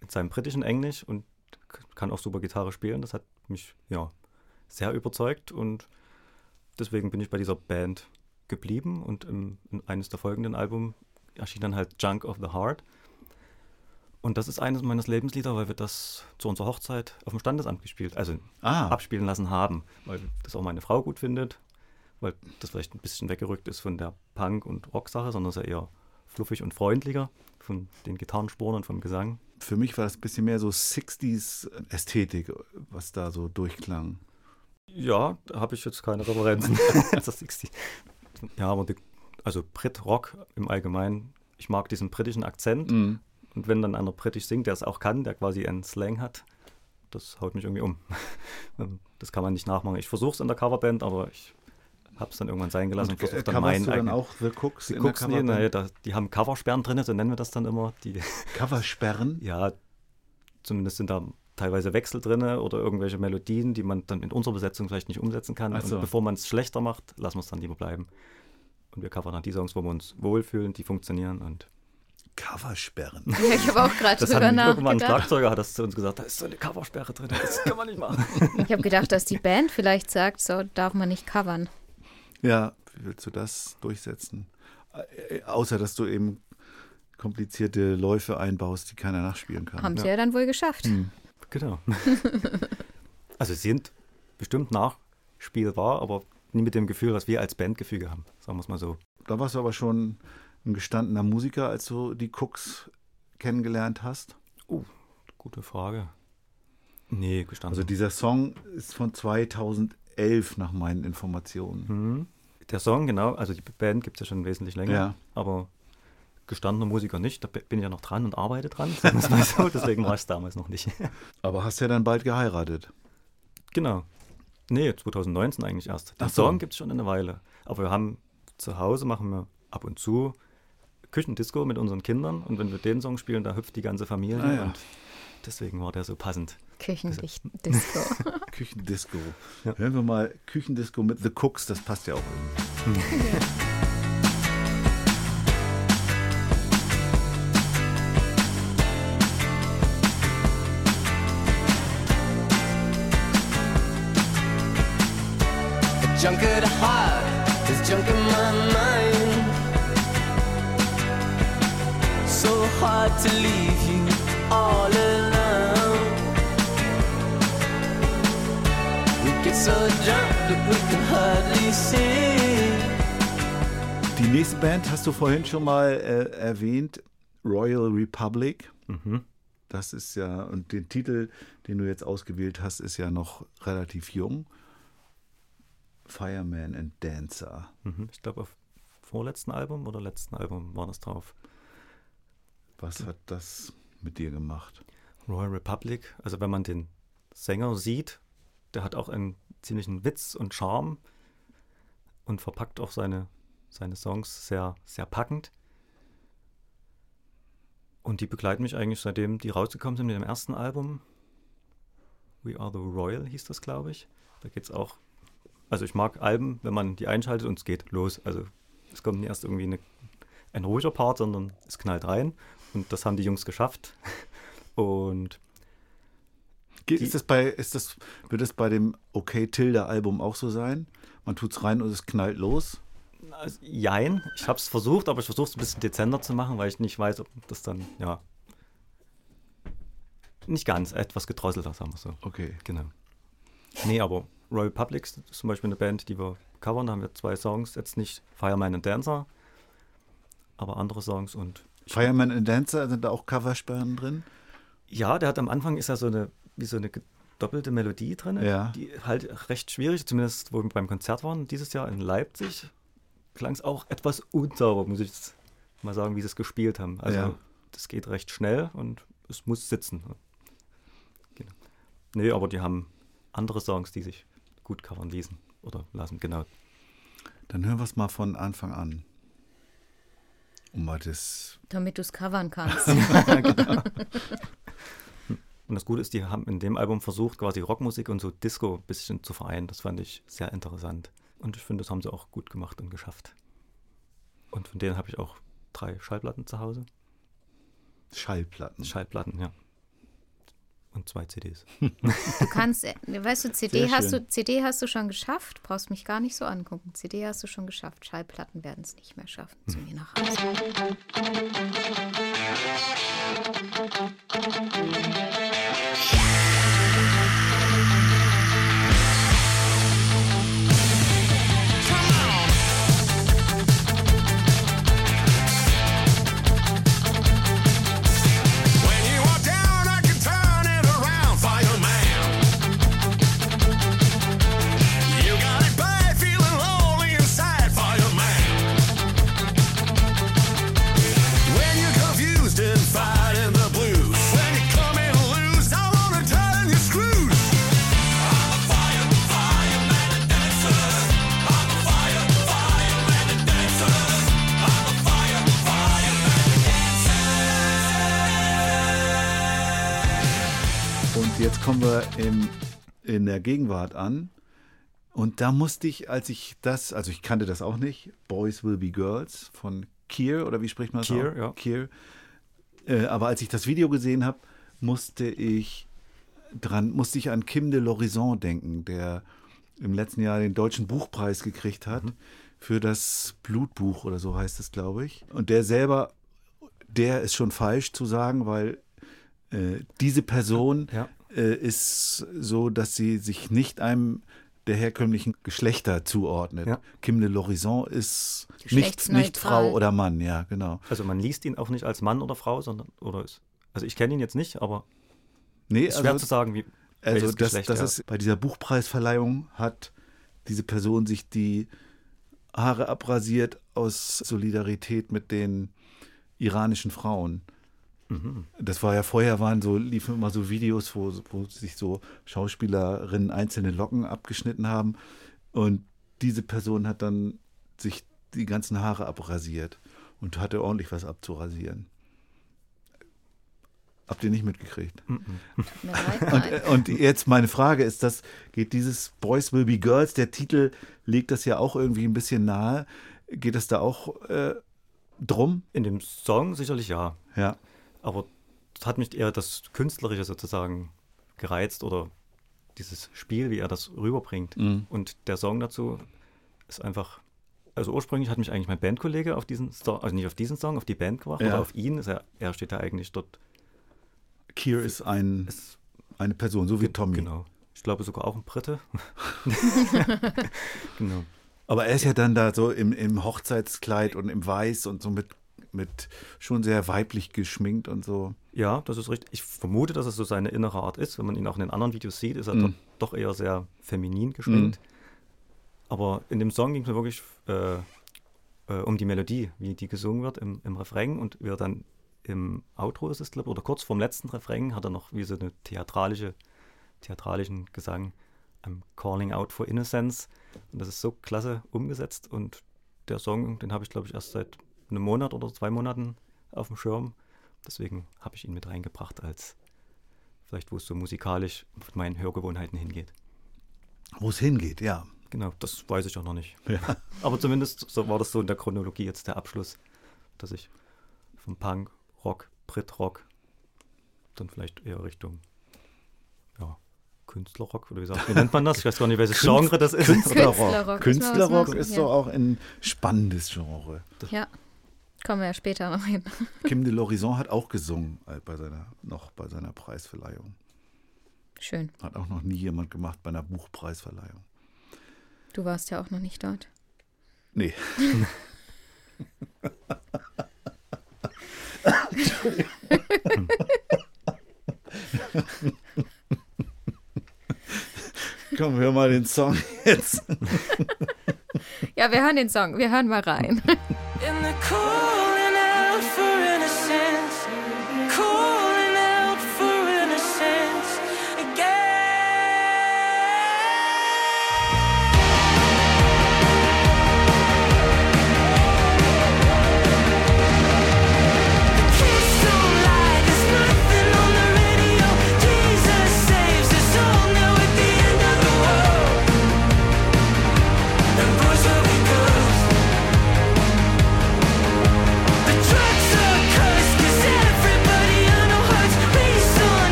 in seinem britischen Englisch und kann auch super Gitarre spielen. Das hat mich ja sehr überzeugt und deswegen bin ich bei dieser Band geblieben und im, in eines der folgenden Alben erschien dann halt Junk of the Heart. Und das ist eines meines Lebenslieder, weil wir das zu unserer Hochzeit auf dem Standesamt gespielt, also Ah, abspielen lassen haben, weil das auch meine Frau gut findet, weil das vielleicht ein bisschen weggerückt ist von der Punk- und Rock-Sache, sondern es ist ja eher fluffig und freundlicher von den Gitarrenspuren und vom Gesang. für mich war das ein bisschen mehr so 60s-Ästhetik, was da so durchklang. Ja, da habe ich jetzt keine Referenzen. zur 60. Ja, aber die, also Brit-Rock im Allgemeinen, ich mag diesen britischen Akzent. Mhm. Und wenn dann einer britisch singt, der es auch kann, der quasi einen Slang hat, das haut mich irgendwie um. Das kann man nicht nachmachen. Ich versuche es in der Coverband, aber ich habe es dann irgendwann sein gelassen und, Und versuche äh, dann meinen du dann auch The Cooks die in der Cooks, nee, Coverband? naja, da, die haben Coversperren drin, so nennen wir das dann immer. Die, Coversperren? ja, zumindest sind da teilweise Wechsel drin oder irgendwelche Melodien, die man dann in unserer Besetzung vielleicht nicht umsetzen kann. Ach so. Und bevor man es schlechter macht, lassen wir es dann lieber bleiben. Und wir covern dann die Songs, wo wir uns wohlfühlen, die funktionieren. Und Coversperren. Ja, ich habe auch gerade das drüber hat irgendwann ein nachgedacht. Schlagzeuger hat das zu uns gesagt, da ist so eine Coversperre drin, das kann man nicht machen. Ich habe gedacht, dass die Band vielleicht sagt, so darf man nicht covern. Ja, wie willst du das durchsetzen? Äh, außer, dass du eben komplizierte Läufe einbaust, die keiner nachspielen kann. Haben sie ja dann wohl geschafft. Hm. Genau. also sie sind bestimmt nachspielbar, aber nie mit dem Gefühl, was wir als Bandgefüge haben, sagen wir es mal so. Da warst du aber schon ein gestandener Musiker, als du die Cooks kennengelernt hast. Gute Frage. Nee, gestanden. Also dieser Song ist von 2011 nach meinen Informationen. Mhm. Der Song, genau, also die Band gibt es ja schon wesentlich länger, Ja. aber gestandener Musiker nicht, da bin ich ja noch dran und arbeite dran, sagen wir es mal so, deswegen war es damals noch nicht. Aber hast ja dann bald geheiratet. genau. Nee, 2019 eigentlich erst. Den so. Song gibt es schon eine Weile, aber wir haben zu Hause, machen wir ab und zu Küchendisco mit unseren Kindern und wenn wir den Song spielen, da hüpft die ganze Familie Ah, ja. und deswegen war der so passend. Küchenlicht-Disco. Küchendisco. Ja. Hören wir mal Küchendisco mit The Cooks, das passt ja auch irgendwie. Junk at heart is junk in my mind. Hard to leave you all alone. We get so drunk that we can hardly see. Die nächste Band hast du vorhin schon mal äh, erwähnt, Royal Republic. Mhm. Das ist ja, und den Titel, den du jetzt ausgewählt hast, ist ja noch relativ jung. Fireman and Dancer. Mhm. Ich glaube, auf vorletzten Album oder letzten Album war das drauf. Was hat das mit dir gemacht? Royal Republic, also wenn man den Sänger sieht, der hat auch einen ziemlichen Witz und Charme und verpackt auch seine, seine Songs sehr, sehr packend. Und die begleiten mich eigentlich seitdem die rausgekommen sind mit dem ersten Album. We Are the Royal hieß das, glaube ich. Da geht es auch. Also ich mag Alben, wenn man die einschaltet und es geht los. Also es kommt nicht erst irgendwie eine, ein ruhiger Part, sondern es knallt rein. Und das haben die Jungs geschafft. Und ist das bei, ist das, wird es bei dem Okay Tilda Album auch so sein? Man tut's rein und es knallt los? Also, jein, ich habe es versucht, aber ich versuche es ein bisschen dezenter zu machen, weil ich nicht weiß, ob das dann, ja, nicht ganz, etwas gedrosselter, sagen wir so. Okay. Genau. Nee, aber Royal Public ist zum Beispiel eine Band, die wir covern, da haben wir zwei Songs, jetzt nicht Fireman and Dancer, aber andere Songs und Fireman and Dancer, sind da auch Coversperren drin? ja, der hat am Anfang ist ja so eine, wie so eine doppelte Melodie drin, Ja. die halt recht schwierig, zumindest wo wir beim Konzert waren, dieses Jahr in Leipzig, klang es auch etwas unsauber, muss ich jetzt mal sagen, wie sie es gespielt haben. Also Ja. das geht recht schnell und es muss sitzen. Genau. Nee, aber die haben andere Songs, die sich gut covern ließen oder lassen, genau. Dann hören wir es mal von Anfang an. Um mal das. Damit du es covern kannst. Und das Gute ist, die haben in dem Album versucht, quasi Rockmusik und so Disco ein bisschen zu vereinen. Das fand ich sehr interessant. Und ich finde, das haben sie auch gut gemacht und geschafft. Und von denen habe ich auch drei Schallplatten zu Hause. Schallplatten. Schallplatten, ja. Und zwei CDs. Du kannst, äh, weißt du, CD hast du, CD hast du schon geschafft, brauchst mich gar nicht so angucken. CD hast du schon geschafft, Schallplatten werden es nicht mehr schaffen zu mir nach Hause. Im, in der Gegenwart an. Und da musste ich, als ich das, also ich kannte das auch nicht, Boys Will Be Girls von Kier, oder wie spricht man das Kier, aus? ja. Kier. Äh, aber als ich das Video gesehen habe, musste ich dran, musste ich an Kim de l'Horizon denken, der im letzten Jahr den Deutschen Buchpreis gekriegt hat Mhm. für das Blutbuch oder so heißt es, glaube ich. Und der selber, der ist schon falsch zu sagen, weil äh, diese Person Ja. Äh, ist so, dass sie sich nicht einem der herkömmlichen Geschlechter zuordnet. Ja. Kim de l'Horizon ist nicht, nicht Frau oder Mann, ja, genau. Also man liest ihn auch nicht als Mann oder Frau, sondern, oder ist, also ich kenne ihn jetzt nicht, aber Nee, es ist schwer also, zu sagen, wie, also das, Geschlecht das ist bei dieser Buchpreisverleihung hat diese Person sich die Haare abrasiert aus Solidarität mit den iranischen Frauen. Mhm. Das war ja vorher waren so liefen immer so Videos, wo, wo sich so Schauspielerinnen einzelne Locken abgeschnitten haben und diese Person hat dann sich die ganzen Haare abrasiert und hatte ordentlich was abzurasieren. Habt ihr nicht mitgekriegt? Und, und jetzt meine Frage ist das, geht dieses Boys Will Be Girls, der Titel legt das ja auch irgendwie ein bisschen nahe. Geht es da auch äh, drum? In dem Song sicherlich ja. Ja. Aber es hat mich eher das Künstlerische sozusagen gereizt oder dieses Spiel, wie er das rüberbringt. Mhm. Und der Song dazu ist einfach. Also ursprünglich hat mich eigentlich mein Bandkollege auf diesen Song, also nicht auf diesen Song, auf die Band gebracht, Ja. aber auf ihn. Ist er, er steht da eigentlich dort. Kier ist ein, Ist, eine Person, so wie Tommy. Genau. Ich glaube sogar auch ein Brite. genau. Aber er ist ja dann da so im, im Hochzeitskleid und im Weiß und so mit, mit schon sehr weiblich geschminkt und so. Ja, das ist richtig. Ich vermute, dass es so seine innere Art ist. Wenn man ihn auch in den anderen Videos sieht, ist er Mhm. dort doch eher sehr feminin geschminkt. Aber in dem Song ging es mir wirklich äh, äh, um die Melodie, wie die gesungen wird im, im Refrain und wie er dann im Outro ist es, glaube ich, oder kurz vorm letzten Refrain hat er noch wie so eine theatralische, theatralischen Gesang. I'm calling out for innocence. Und das ist so klasse umgesetzt. Und der Song, den habe ich, glaube ich, erst seit einem Monat oder zwei Monaten auf dem Schirm. Deswegen habe ich ihn mit reingebracht, als vielleicht, wo es so musikalisch mit meinen Hörgewohnheiten hingeht. Wo es hingeht, ja. Genau, das weiß ich auch noch nicht. ja. Aber zumindest so war das so in der Chronologie jetzt der Abschluss, dass ich vom Punk, Rock, Brit-Rock, dann vielleicht eher Richtung ja, Künstlerrock oder wie, sagt, wie nennt man das? Ich weiß gar nicht, welches Genre das ist. Künstlerrock. Künstlerrock. Künstlerrock Ist so ja. auch ein spannendes Genre. Ja, kommen wir ja später noch hin. Kim de l'Horizon hat auch gesungen äh, bei seiner, noch bei seiner Preisverleihung. Schön. Hat auch noch nie jemand gemacht bei einer Buchpreisverleihung. Du warst ja auch noch nicht dort. Nee. Komm, hör mal den Song jetzt. Ja, wir hören den Song. Wir hören mal rein. In the calling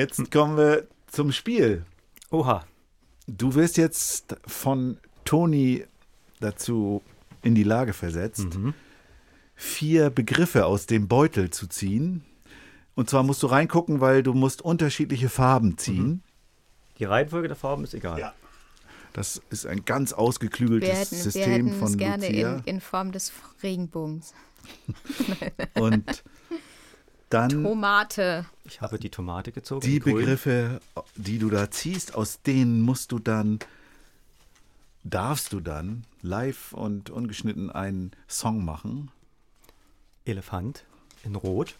Jetzt kommen wir zum Spiel. Oha. Du wirst jetzt von Toni dazu in die Lage versetzt, vier Begriffe aus dem Beutel zu ziehen. Und zwar musst du reingucken, weil du musst unterschiedliche Farben ziehen. Die Reihenfolge der Farben ist egal. Ja. Das ist ein ganz Wir ausgeklügeltes hätten, wir System hätten von es gerne Lucia. in, in Form des Regenbogens. Und dann Tomate. Ich habe die Tomate gezogen. die. Begriffe, die du da ziehst, aus denen musst du dann, darfst du dann live und ungeschnitten einen Song machen. Elefant in Rot.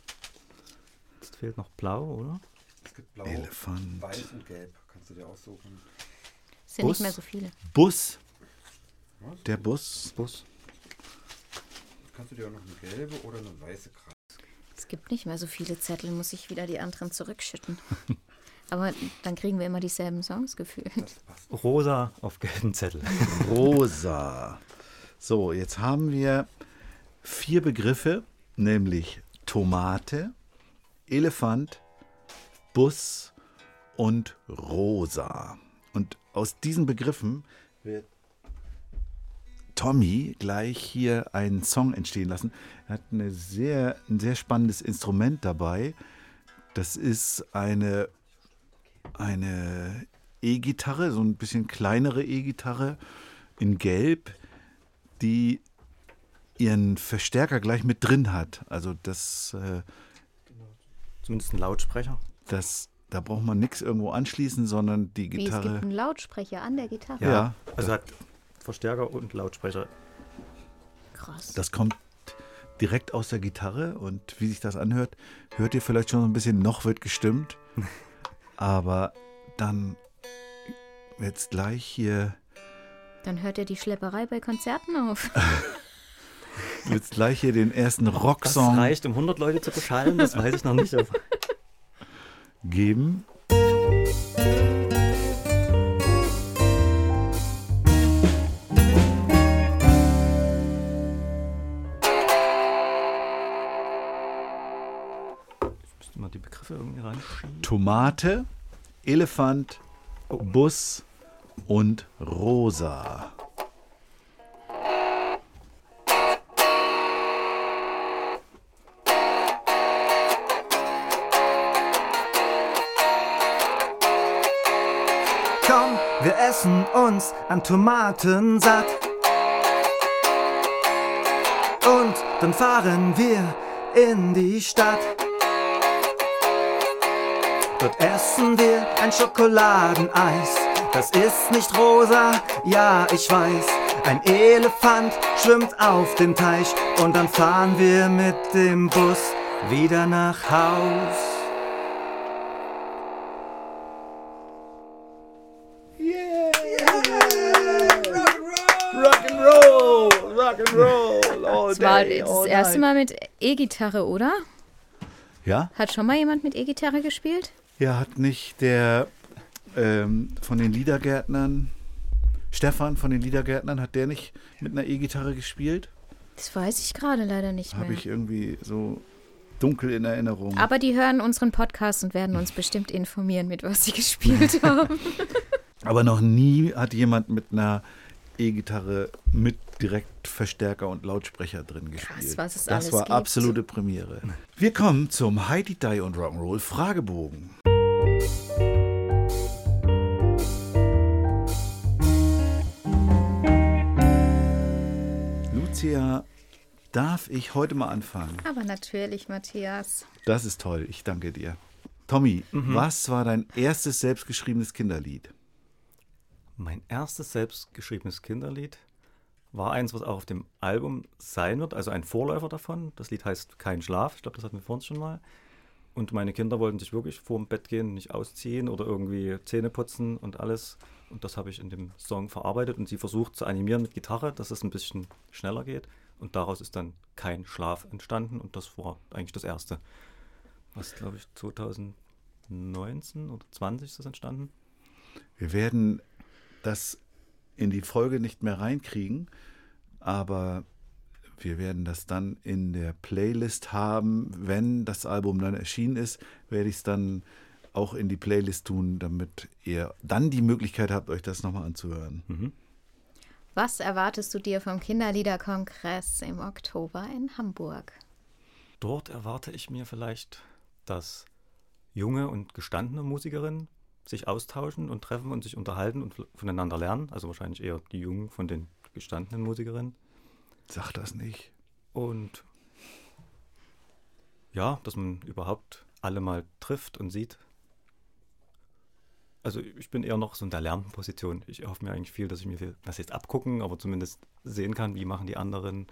Jetzt fehlt noch Blau, oder? Es gibt blau, Elefant. weiß und gelb. Kannst du dir aussuchen. Es sind Bus. nicht mehr so viele. Bus. Der Bus. Bus. Kannst du dir auch noch eine gelbe oder eine weiße gibt nicht mehr so viele Zettel, muss ich wieder die anderen zurückschütten. Aber dann kriegen wir immer dieselben Songs gefühlt. Rosa auf gelben Zettel. Rosa. So, jetzt haben wir vier Begriffe, nämlich Tomate, Elefant, Bus und Rosa. Und aus diesen Begriffen wird Tommy gleich hier einen Song entstehen lassen. Er hat eine sehr, ein sehr spannendes Instrument dabei. Das ist eine, eine E-Gitarre, so ein bisschen kleinere E-Gitarre in Gelb, die ihren Verstärker gleich mit drin hat. Also das, äh, Zumindest ein Lautsprecher. das, da braucht man nichts irgendwo anschließen, sondern die Wie, es gibt Gitarre. einen Lautsprecher an der Gitarre. Ja. Also hat Verstärker und Lautsprecher. Krass. Das kommt direkt aus der Gitarre und wie sich das anhört, hört ihr vielleicht schon so ein bisschen, noch wird gestimmt. Aber dann jetzt gleich hier, Dann hört ihr die Schlepperei bei Konzerten auf. jetzt gleich hier den ersten Das Rocksong reicht, um 100 Leute zu beschallen, das weiß ich noch nicht. geben. Tomate, Elefant, Bus und Rosa. Komm, wir essen uns an Tomaten satt. Und dann fahren wir in die Stadt. Dort essen wir ein Schokoladeneis. Das ist nicht rosa, ja, ich weiß. Ein Elefant schwimmt auf dem Teich. Und dann fahren wir mit dem Bus wieder nach Haus. Rock'n'Roll, Rock'n'Roll, all Das war day, das erste. Mal mit E-Gitarre, oder? Ja, Hat schon mal jemand mit E-Gitarre gespielt? Ja, hat nicht der ähm, von den Liedergärtnern, Stefan von den Liedergärtnern, hat der nicht mit einer E-Gitarre gespielt? Das weiß ich gerade leider nicht Habe mehr. ich irgendwie so dunkel in Erinnerung. Aber die hören unseren Podcast und werden uns bestimmt informieren, mit was sie gespielt haben. Aber noch nie hat jemand mit einer E-Gitarre mit Direktverstärker und Lautsprecher drin gespielt. was es das alles war gibt. absolute Premiere. Wir kommen zum Heidi Die und Rock'n'Roll Fragebogen. Lucia, darf ich heute mal anfangen? Aber natürlich, Matthias. Das ist toll, ich danke dir. Tommy, Mhm. was war dein erstes selbstgeschriebenes Kinderlied? Mein erstes selbstgeschriebenes Kinderlied war eins, was auch auf dem Album sein wird, also ein Vorläufer davon. Das Lied heißt Kein Schlaf. Ich glaube, das hatten wir vorhin schon mal. Und meine Kinder wollten sich wirklich vor dem Bett gehen, nicht ausziehen oder irgendwie Zähne putzen und alles. Und das habe ich in dem Song verarbeitet und sie versucht zu animieren mit Gitarre, dass es ein bisschen schneller geht. Und daraus ist dann Kein Schlaf entstanden und das war eigentlich das erste. Was, glaube ich, 2019 oder 20 ist das entstanden? Wir werden das in die Folge nicht mehr reinkriegen, aber wir werden das dann in der Playlist haben. Wenn das Album dann erschienen ist, werde ich es dann auch in die Playlist tun, damit ihr dann die Möglichkeit habt, euch das nochmal anzuhören. Mhm. Was erwartest du dir vom Kinderliederkongress im Oktober in Hamburg? Dort erwarte ich mir vielleicht, dass junge und gestandene Musikerinnen sich austauschen und treffen und sich unterhalten und voneinander lernen. Also wahrscheinlich eher die Jungen von den gestandenen Musikerinnen. Sag das nicht. Und ja, dass man überhaupt alle mal trifft und sieht. Also ich bin eher noch so in der Lernposition. Ich hoffe mir eigentlich viel, dass ich mir viel, was jetzt abgucken, aber zumindest sehen kann, wie machen die anderen.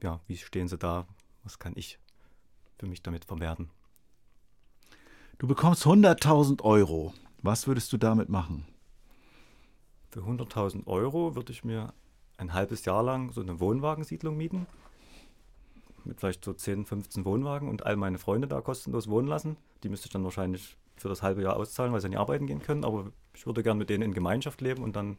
Ja, wie stehen sie da? Was kann ich für mich damit verwerten? Du bekommst 100.000 Euro. Was würdest du damit machen? Für 100.000 Euro würde ich mir ein halbes Jahr lang so eine Wohnwagensiedlung mieten. Mit vielleicht so 10, 15 Wohnwagen und all meine Freunde da kostenlos wohnen lassen. Die müsste ich dann wahrscheinlich für das halbe Jahr auszahlen, weil sie nicht arbeiten gehen können. Aber ich würde gern mit denen in Gemeinschaft leben und dann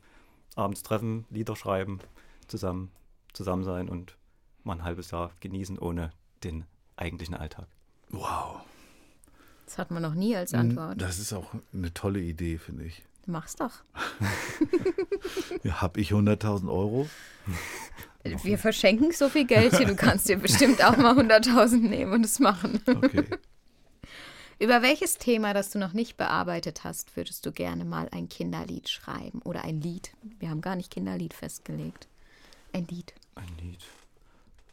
abends treffen, Lieder schreiben, zusammen, zusammen sein und mal ein halbes Jahr genießen ohne den eigentlichen Alltag. Wow. Das hat man noch nie als Antwort. Das ist auch eine tolle Idee, finde ich. Mach's doch. Ja, hab ich 100.000 Euro? Wir verschenken so viel Geld hier, du kannst dir bestimmt auch mal 100.000 nehmen und es machen. Okay. Über welches Thema, das du noch nicht bearbeitet hast, würdest du gerne mal ein Kinderlied schreiben? Oder ein Lied? Wir haben gar nicht Kinderlied festgelegt. Ein Lied. Ein Lied.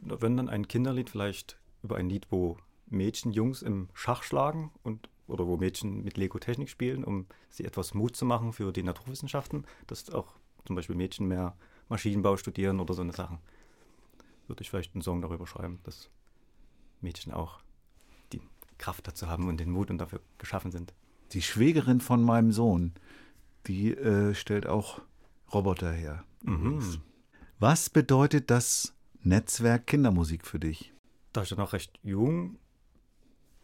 Wenn dann ein Kinderlied vielleicht über ein Lied, wo Mädchen Jungs im Schach schlagen und oder wo Mädchen mit Lego-Technik spielen, um sie etwas Mut zu machen für die Naturwissenschaften, dass auch zum Beispiel Mädchen mehr Maschinenbau studieren oder so eine Sachen. Würde ich vielleicht einen Song darüber schreiben, dass Mädchen auch die Kraft dazu haben und den Mut und dafür geschaffen sind. Die Schwägerin von meinem Sohn, die äh, stellt auch Roboter her. Mhm. Was bedeutet das Netzwerk Kindermusik für dich? Da ich ja noch recht jung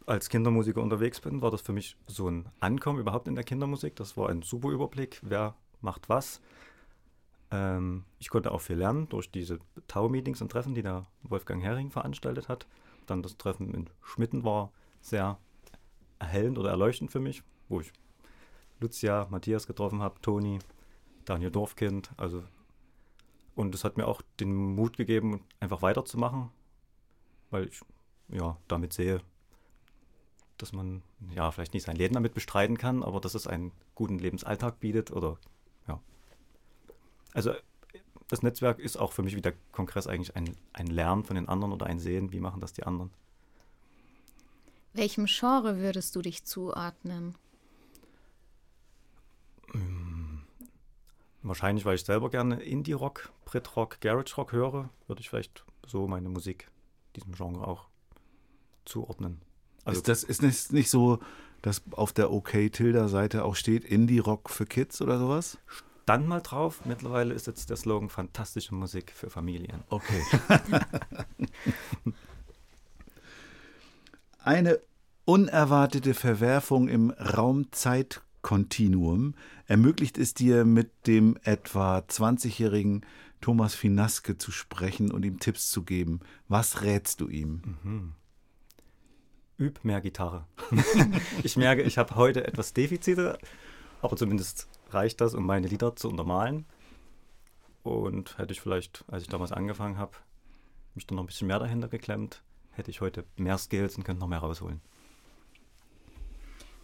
als Kindermusiker unterwegs bin, war das für mich so ein Ankommen überhaupt in der Kindermusik. Das war ein super Überblick, wer macht was. Ähm, ich konnte auch viel lernen durch diese Tau-Meetings und Treffen, die der Wolfgang Hering veranstaltet hat. Dann das Treffen in Schmitten war sehr erhellend oder erleuchtend für mich, wo ich Lucia, Matthias getroffen habe, Toni, Daniel Dorfkind. Also, und es hat mir auch den Mut gegeben, einfach weiterzumachen, weil ich ja, damit sehe, dass man ja vielleicht nicht sein Leben damit bestreiten kann, aber dass es einen guten Lebensalltag bietet oder ja. Also das Netzwerk ist auch für mich wie der Kongress eigentlich ein, ein Lernen von den anderen oder ein Sehen, wie machen das die anderen. Welchem Genre würdest du dich zuordnen? Wahrscheinlich, weil ich selber gerne Indie-Rock, Brit-Rock, Garage-Rock höre, würde ich vielleicht so meine Musik diesem Genre auch zuordnen. Also ist das ist nicht, so, dass auf der OK Tilda-Seite auch steht Indie-Rock für Kids oder sowas? dann mal drauf. Mittlerweile ist jetzt der Slogan fantastische Musik für Familien. Okay. Eine unerwartete Verwerfung im Raum-Zeit-Kontinuum ermöglicht es dir, mit dem etwa 20-jährigen Thomas Finaske zu sprechen und ihm Tipps zu geben. Was rätst du ihm? Üb mehr Gitarre. ich merke, ich habe heute etwas Defizite, aber zumindest reicht das, um meine Lieder zu untermalen. Und hätte ich vielleicht, als ich damals angefangen habe, mich dann noch ein bisschen mehr dahinter geklemmt, hätte ich heute mehr Skills und könnte noch mehr rausholen.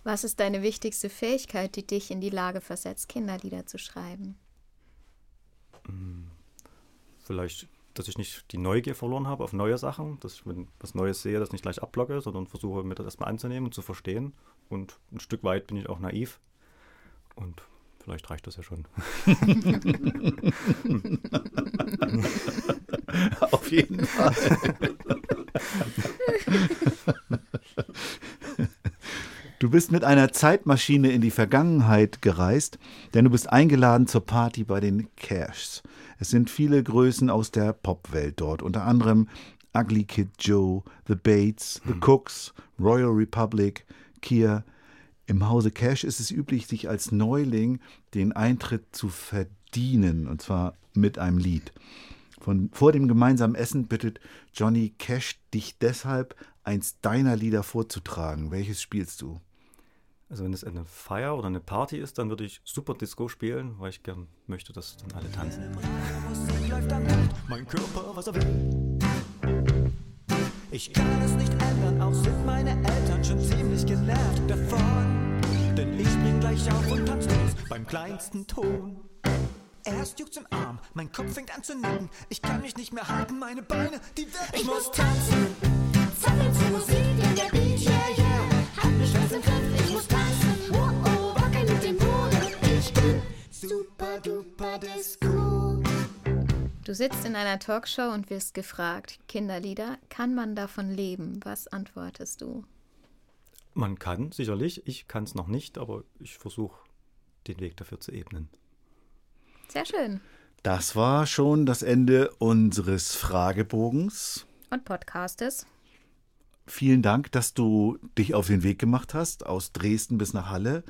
Was ist deine wichtigste Fähigkeit, die dich in die Lage versetzt, Kinderlieder zu schreiben? Vielleicht, dass ich nicht die Neugier verloren habe auf neue Sachen, dass ich, wenn ich was Neues sehe, das nicht gleich abblocke, sondern versuche, mir das erstmal anzunehmen und zu verstehen. Und ein Stück weit bin ich auch naiv. Und vielleicht reicht das ja schon. Auf jeden Fall. Du bist mit einer Zeitmaschine in die Vergangenheit gereist, denn du bist eingeladen zur Party bei den Cashs. Es sind viele Größen aus der Popwelt dort, unter anderem Ugly Kid Joe, The Bates, The Cooks, Royal Republic, Kia. Im Hause Cash ist es üblich, sich als Neuling den Eintritt zu verdienen, und zwar mit einem Lied. Von, vor dem gemeinsamen Essen bittet Johnny Cash dich deshalb, eins deiner Lieder vorzutragen. Welches spielst du? Also wenn es eine Feier oder eine Party ist, dann würde ich Super Disco spielen, weil ich gern möchte, dass dann alle tanzen. Mein Körper, was er will. Ich kann es nicht ändern, auch sind meine Eltern schon ziemlich genervt davon. Denn ich spring gleich auf und tanz los beim kleinsten Ton. Erst juckt's im Arm, mein Kopf fängt an zu nicken. Ich kann mich nicht mehr halten, meine Beine, die wirken. Ich muss tanzen, zappeln zur Musik in der Beat, super duper Disco. Du sitzt in einer Talkshow und wirst gefragt, Kinderlieder, kann man davon leben? Was antwortest du? Man kann sicherlich, ich kann es noch nicht, aber ich versuche den Weg dafür zu ebnen. Sehr schön. Das war schon das Ende unseres Fragebogens. Und Podcastes? Vielen Dank, dass du dich auf den Weg gemacht hast, aus Dresden bis nach Halle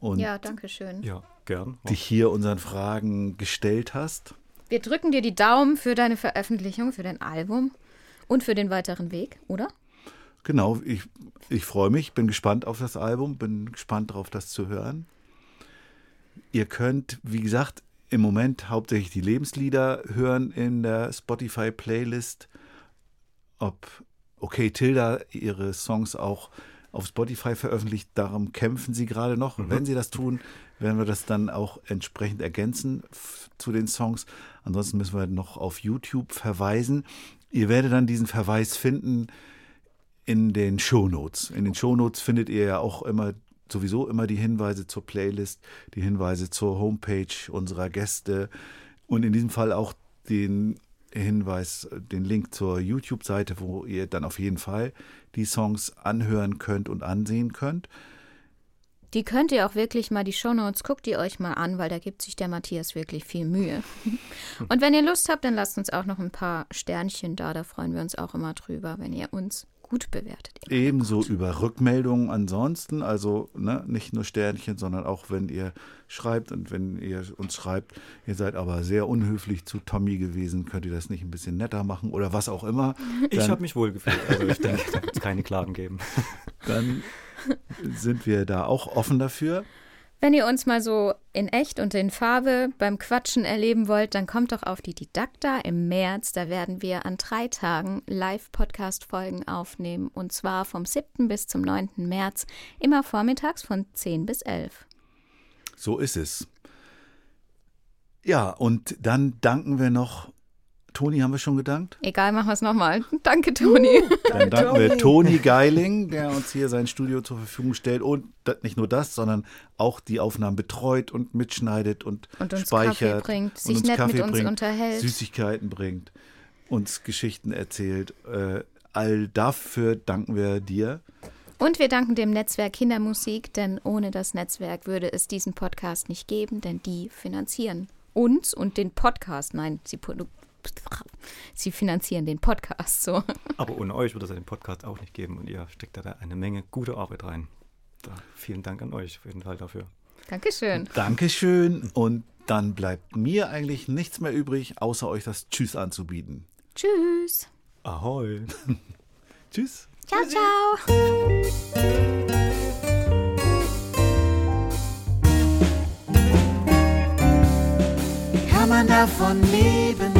und Ja, danke schön. Ja, gern. dich hier unseren Fragen gestellt hast. Wir drücken dir die Daumen für deine Veröffentlichung, für dein Album und für den weiteren Weg, oder? Genau, ich, ich freue mich, bin gespannt auf das Album, bin gespannt darauf, das zu hören. Ihr könnt, wie gesagt, im Moment hauptsächlich die Lebenslieder hören in der Spotify-Playlist. Ob Okay Tilda ihre Songs auch auf Spotify veröffentlicht, darum kämpfen sie gerade noch. Und wenn sie das tun, werden wir das dann auch entsprechend ergänzen zu den Songs. Ansonsten müssen wir noch auf YouTube verweisen. Ihr werdet dann diesen Verweis finden in den Shownotes. In den Shownotes findet ihr ja auch immer sowieso immer die Hinweise zur Playlist, die Hinweise zur Homepage unserer Gäste und in diesem Fall auch den Hinweis, den Link zur YouTube-Seite, wo ihr dann auf jeden Fall die Songs anhören könnt und ansehen könnt. Die könnt ihr auch wirklich mal, die Shownotes, guckt ihr euch mal an, weil da gibt sich der Matthias wirklich viel Mühe. Und wenn ihr Lust habt, dann lasst uns auch noch ein paar Sternchen da, da freuen wir uns auch immer drüber, wenn ihr uns gut bewertet. Ebenso über Rückmeldungen ansonsten, also ne, nicht nur Sternchen, sondern auch wenn ihr schreibt und wenn ihr uns schreibt, ihr seid aber sehr unhöflich zu Tommy gewesen, könnt ihr das nicht ein bisschen netter machen oder was auch immer. Ich habe mich wohl gefühlt. Also ich denke, da wird es keine Klagen geben. dann sind wir da auch offen dafür. Wenn ihr uns mal so in echt und in Farbe beim Quatschen erleben wollt, dann kommt doch auf die Didakta im März. Da werden wir an drei Tagen Live-Podcast-Folgen aufnehmen. Und zwar vom 7. bis zum 9. März, immer vormittags von 10 bis 11. So ist es. Ja, und dann danken wir noch. Toni haben wir schon gedankt? Egal, machen wir es nochmal. Danke, Toni. Dann danken wir Toni Geiling, der uns hier sein Studio zur Verfügung stellt und nicht nur das, sondern auch die Aufnahmen betreut und mitschneidet und, Und uns speichert Kaffee bringt, und sich uns nett Kaffee mit uns bringt, unterhält. Süßigkeiten bringt, uns Geschichten erzählt. Äh, all dafür danken wir dir. Und wir danken dem Netzwerk Kindermusik, denn ohne das Netzwerk würde es diesen Podcast nicht geben, denn die finanzieren uns und den Podcast. Nein, sie, produ- sie finanzieren den Podcast so. Aber ohne euch würde es ja den Podcast auch nicht geben und ihr steckt da eine Menge gute Arbeit rein. Da, vielen Dank an euch auf jeden Fall dafür. Dankeschön. Dankeschön. Und dann bleibt mir eigentlich nichts mehr übrig, außer euch das Tschüss anzubieten. Tschüss. Ahoi! Tschüss. Ciao, ciao. Kann man davon leben?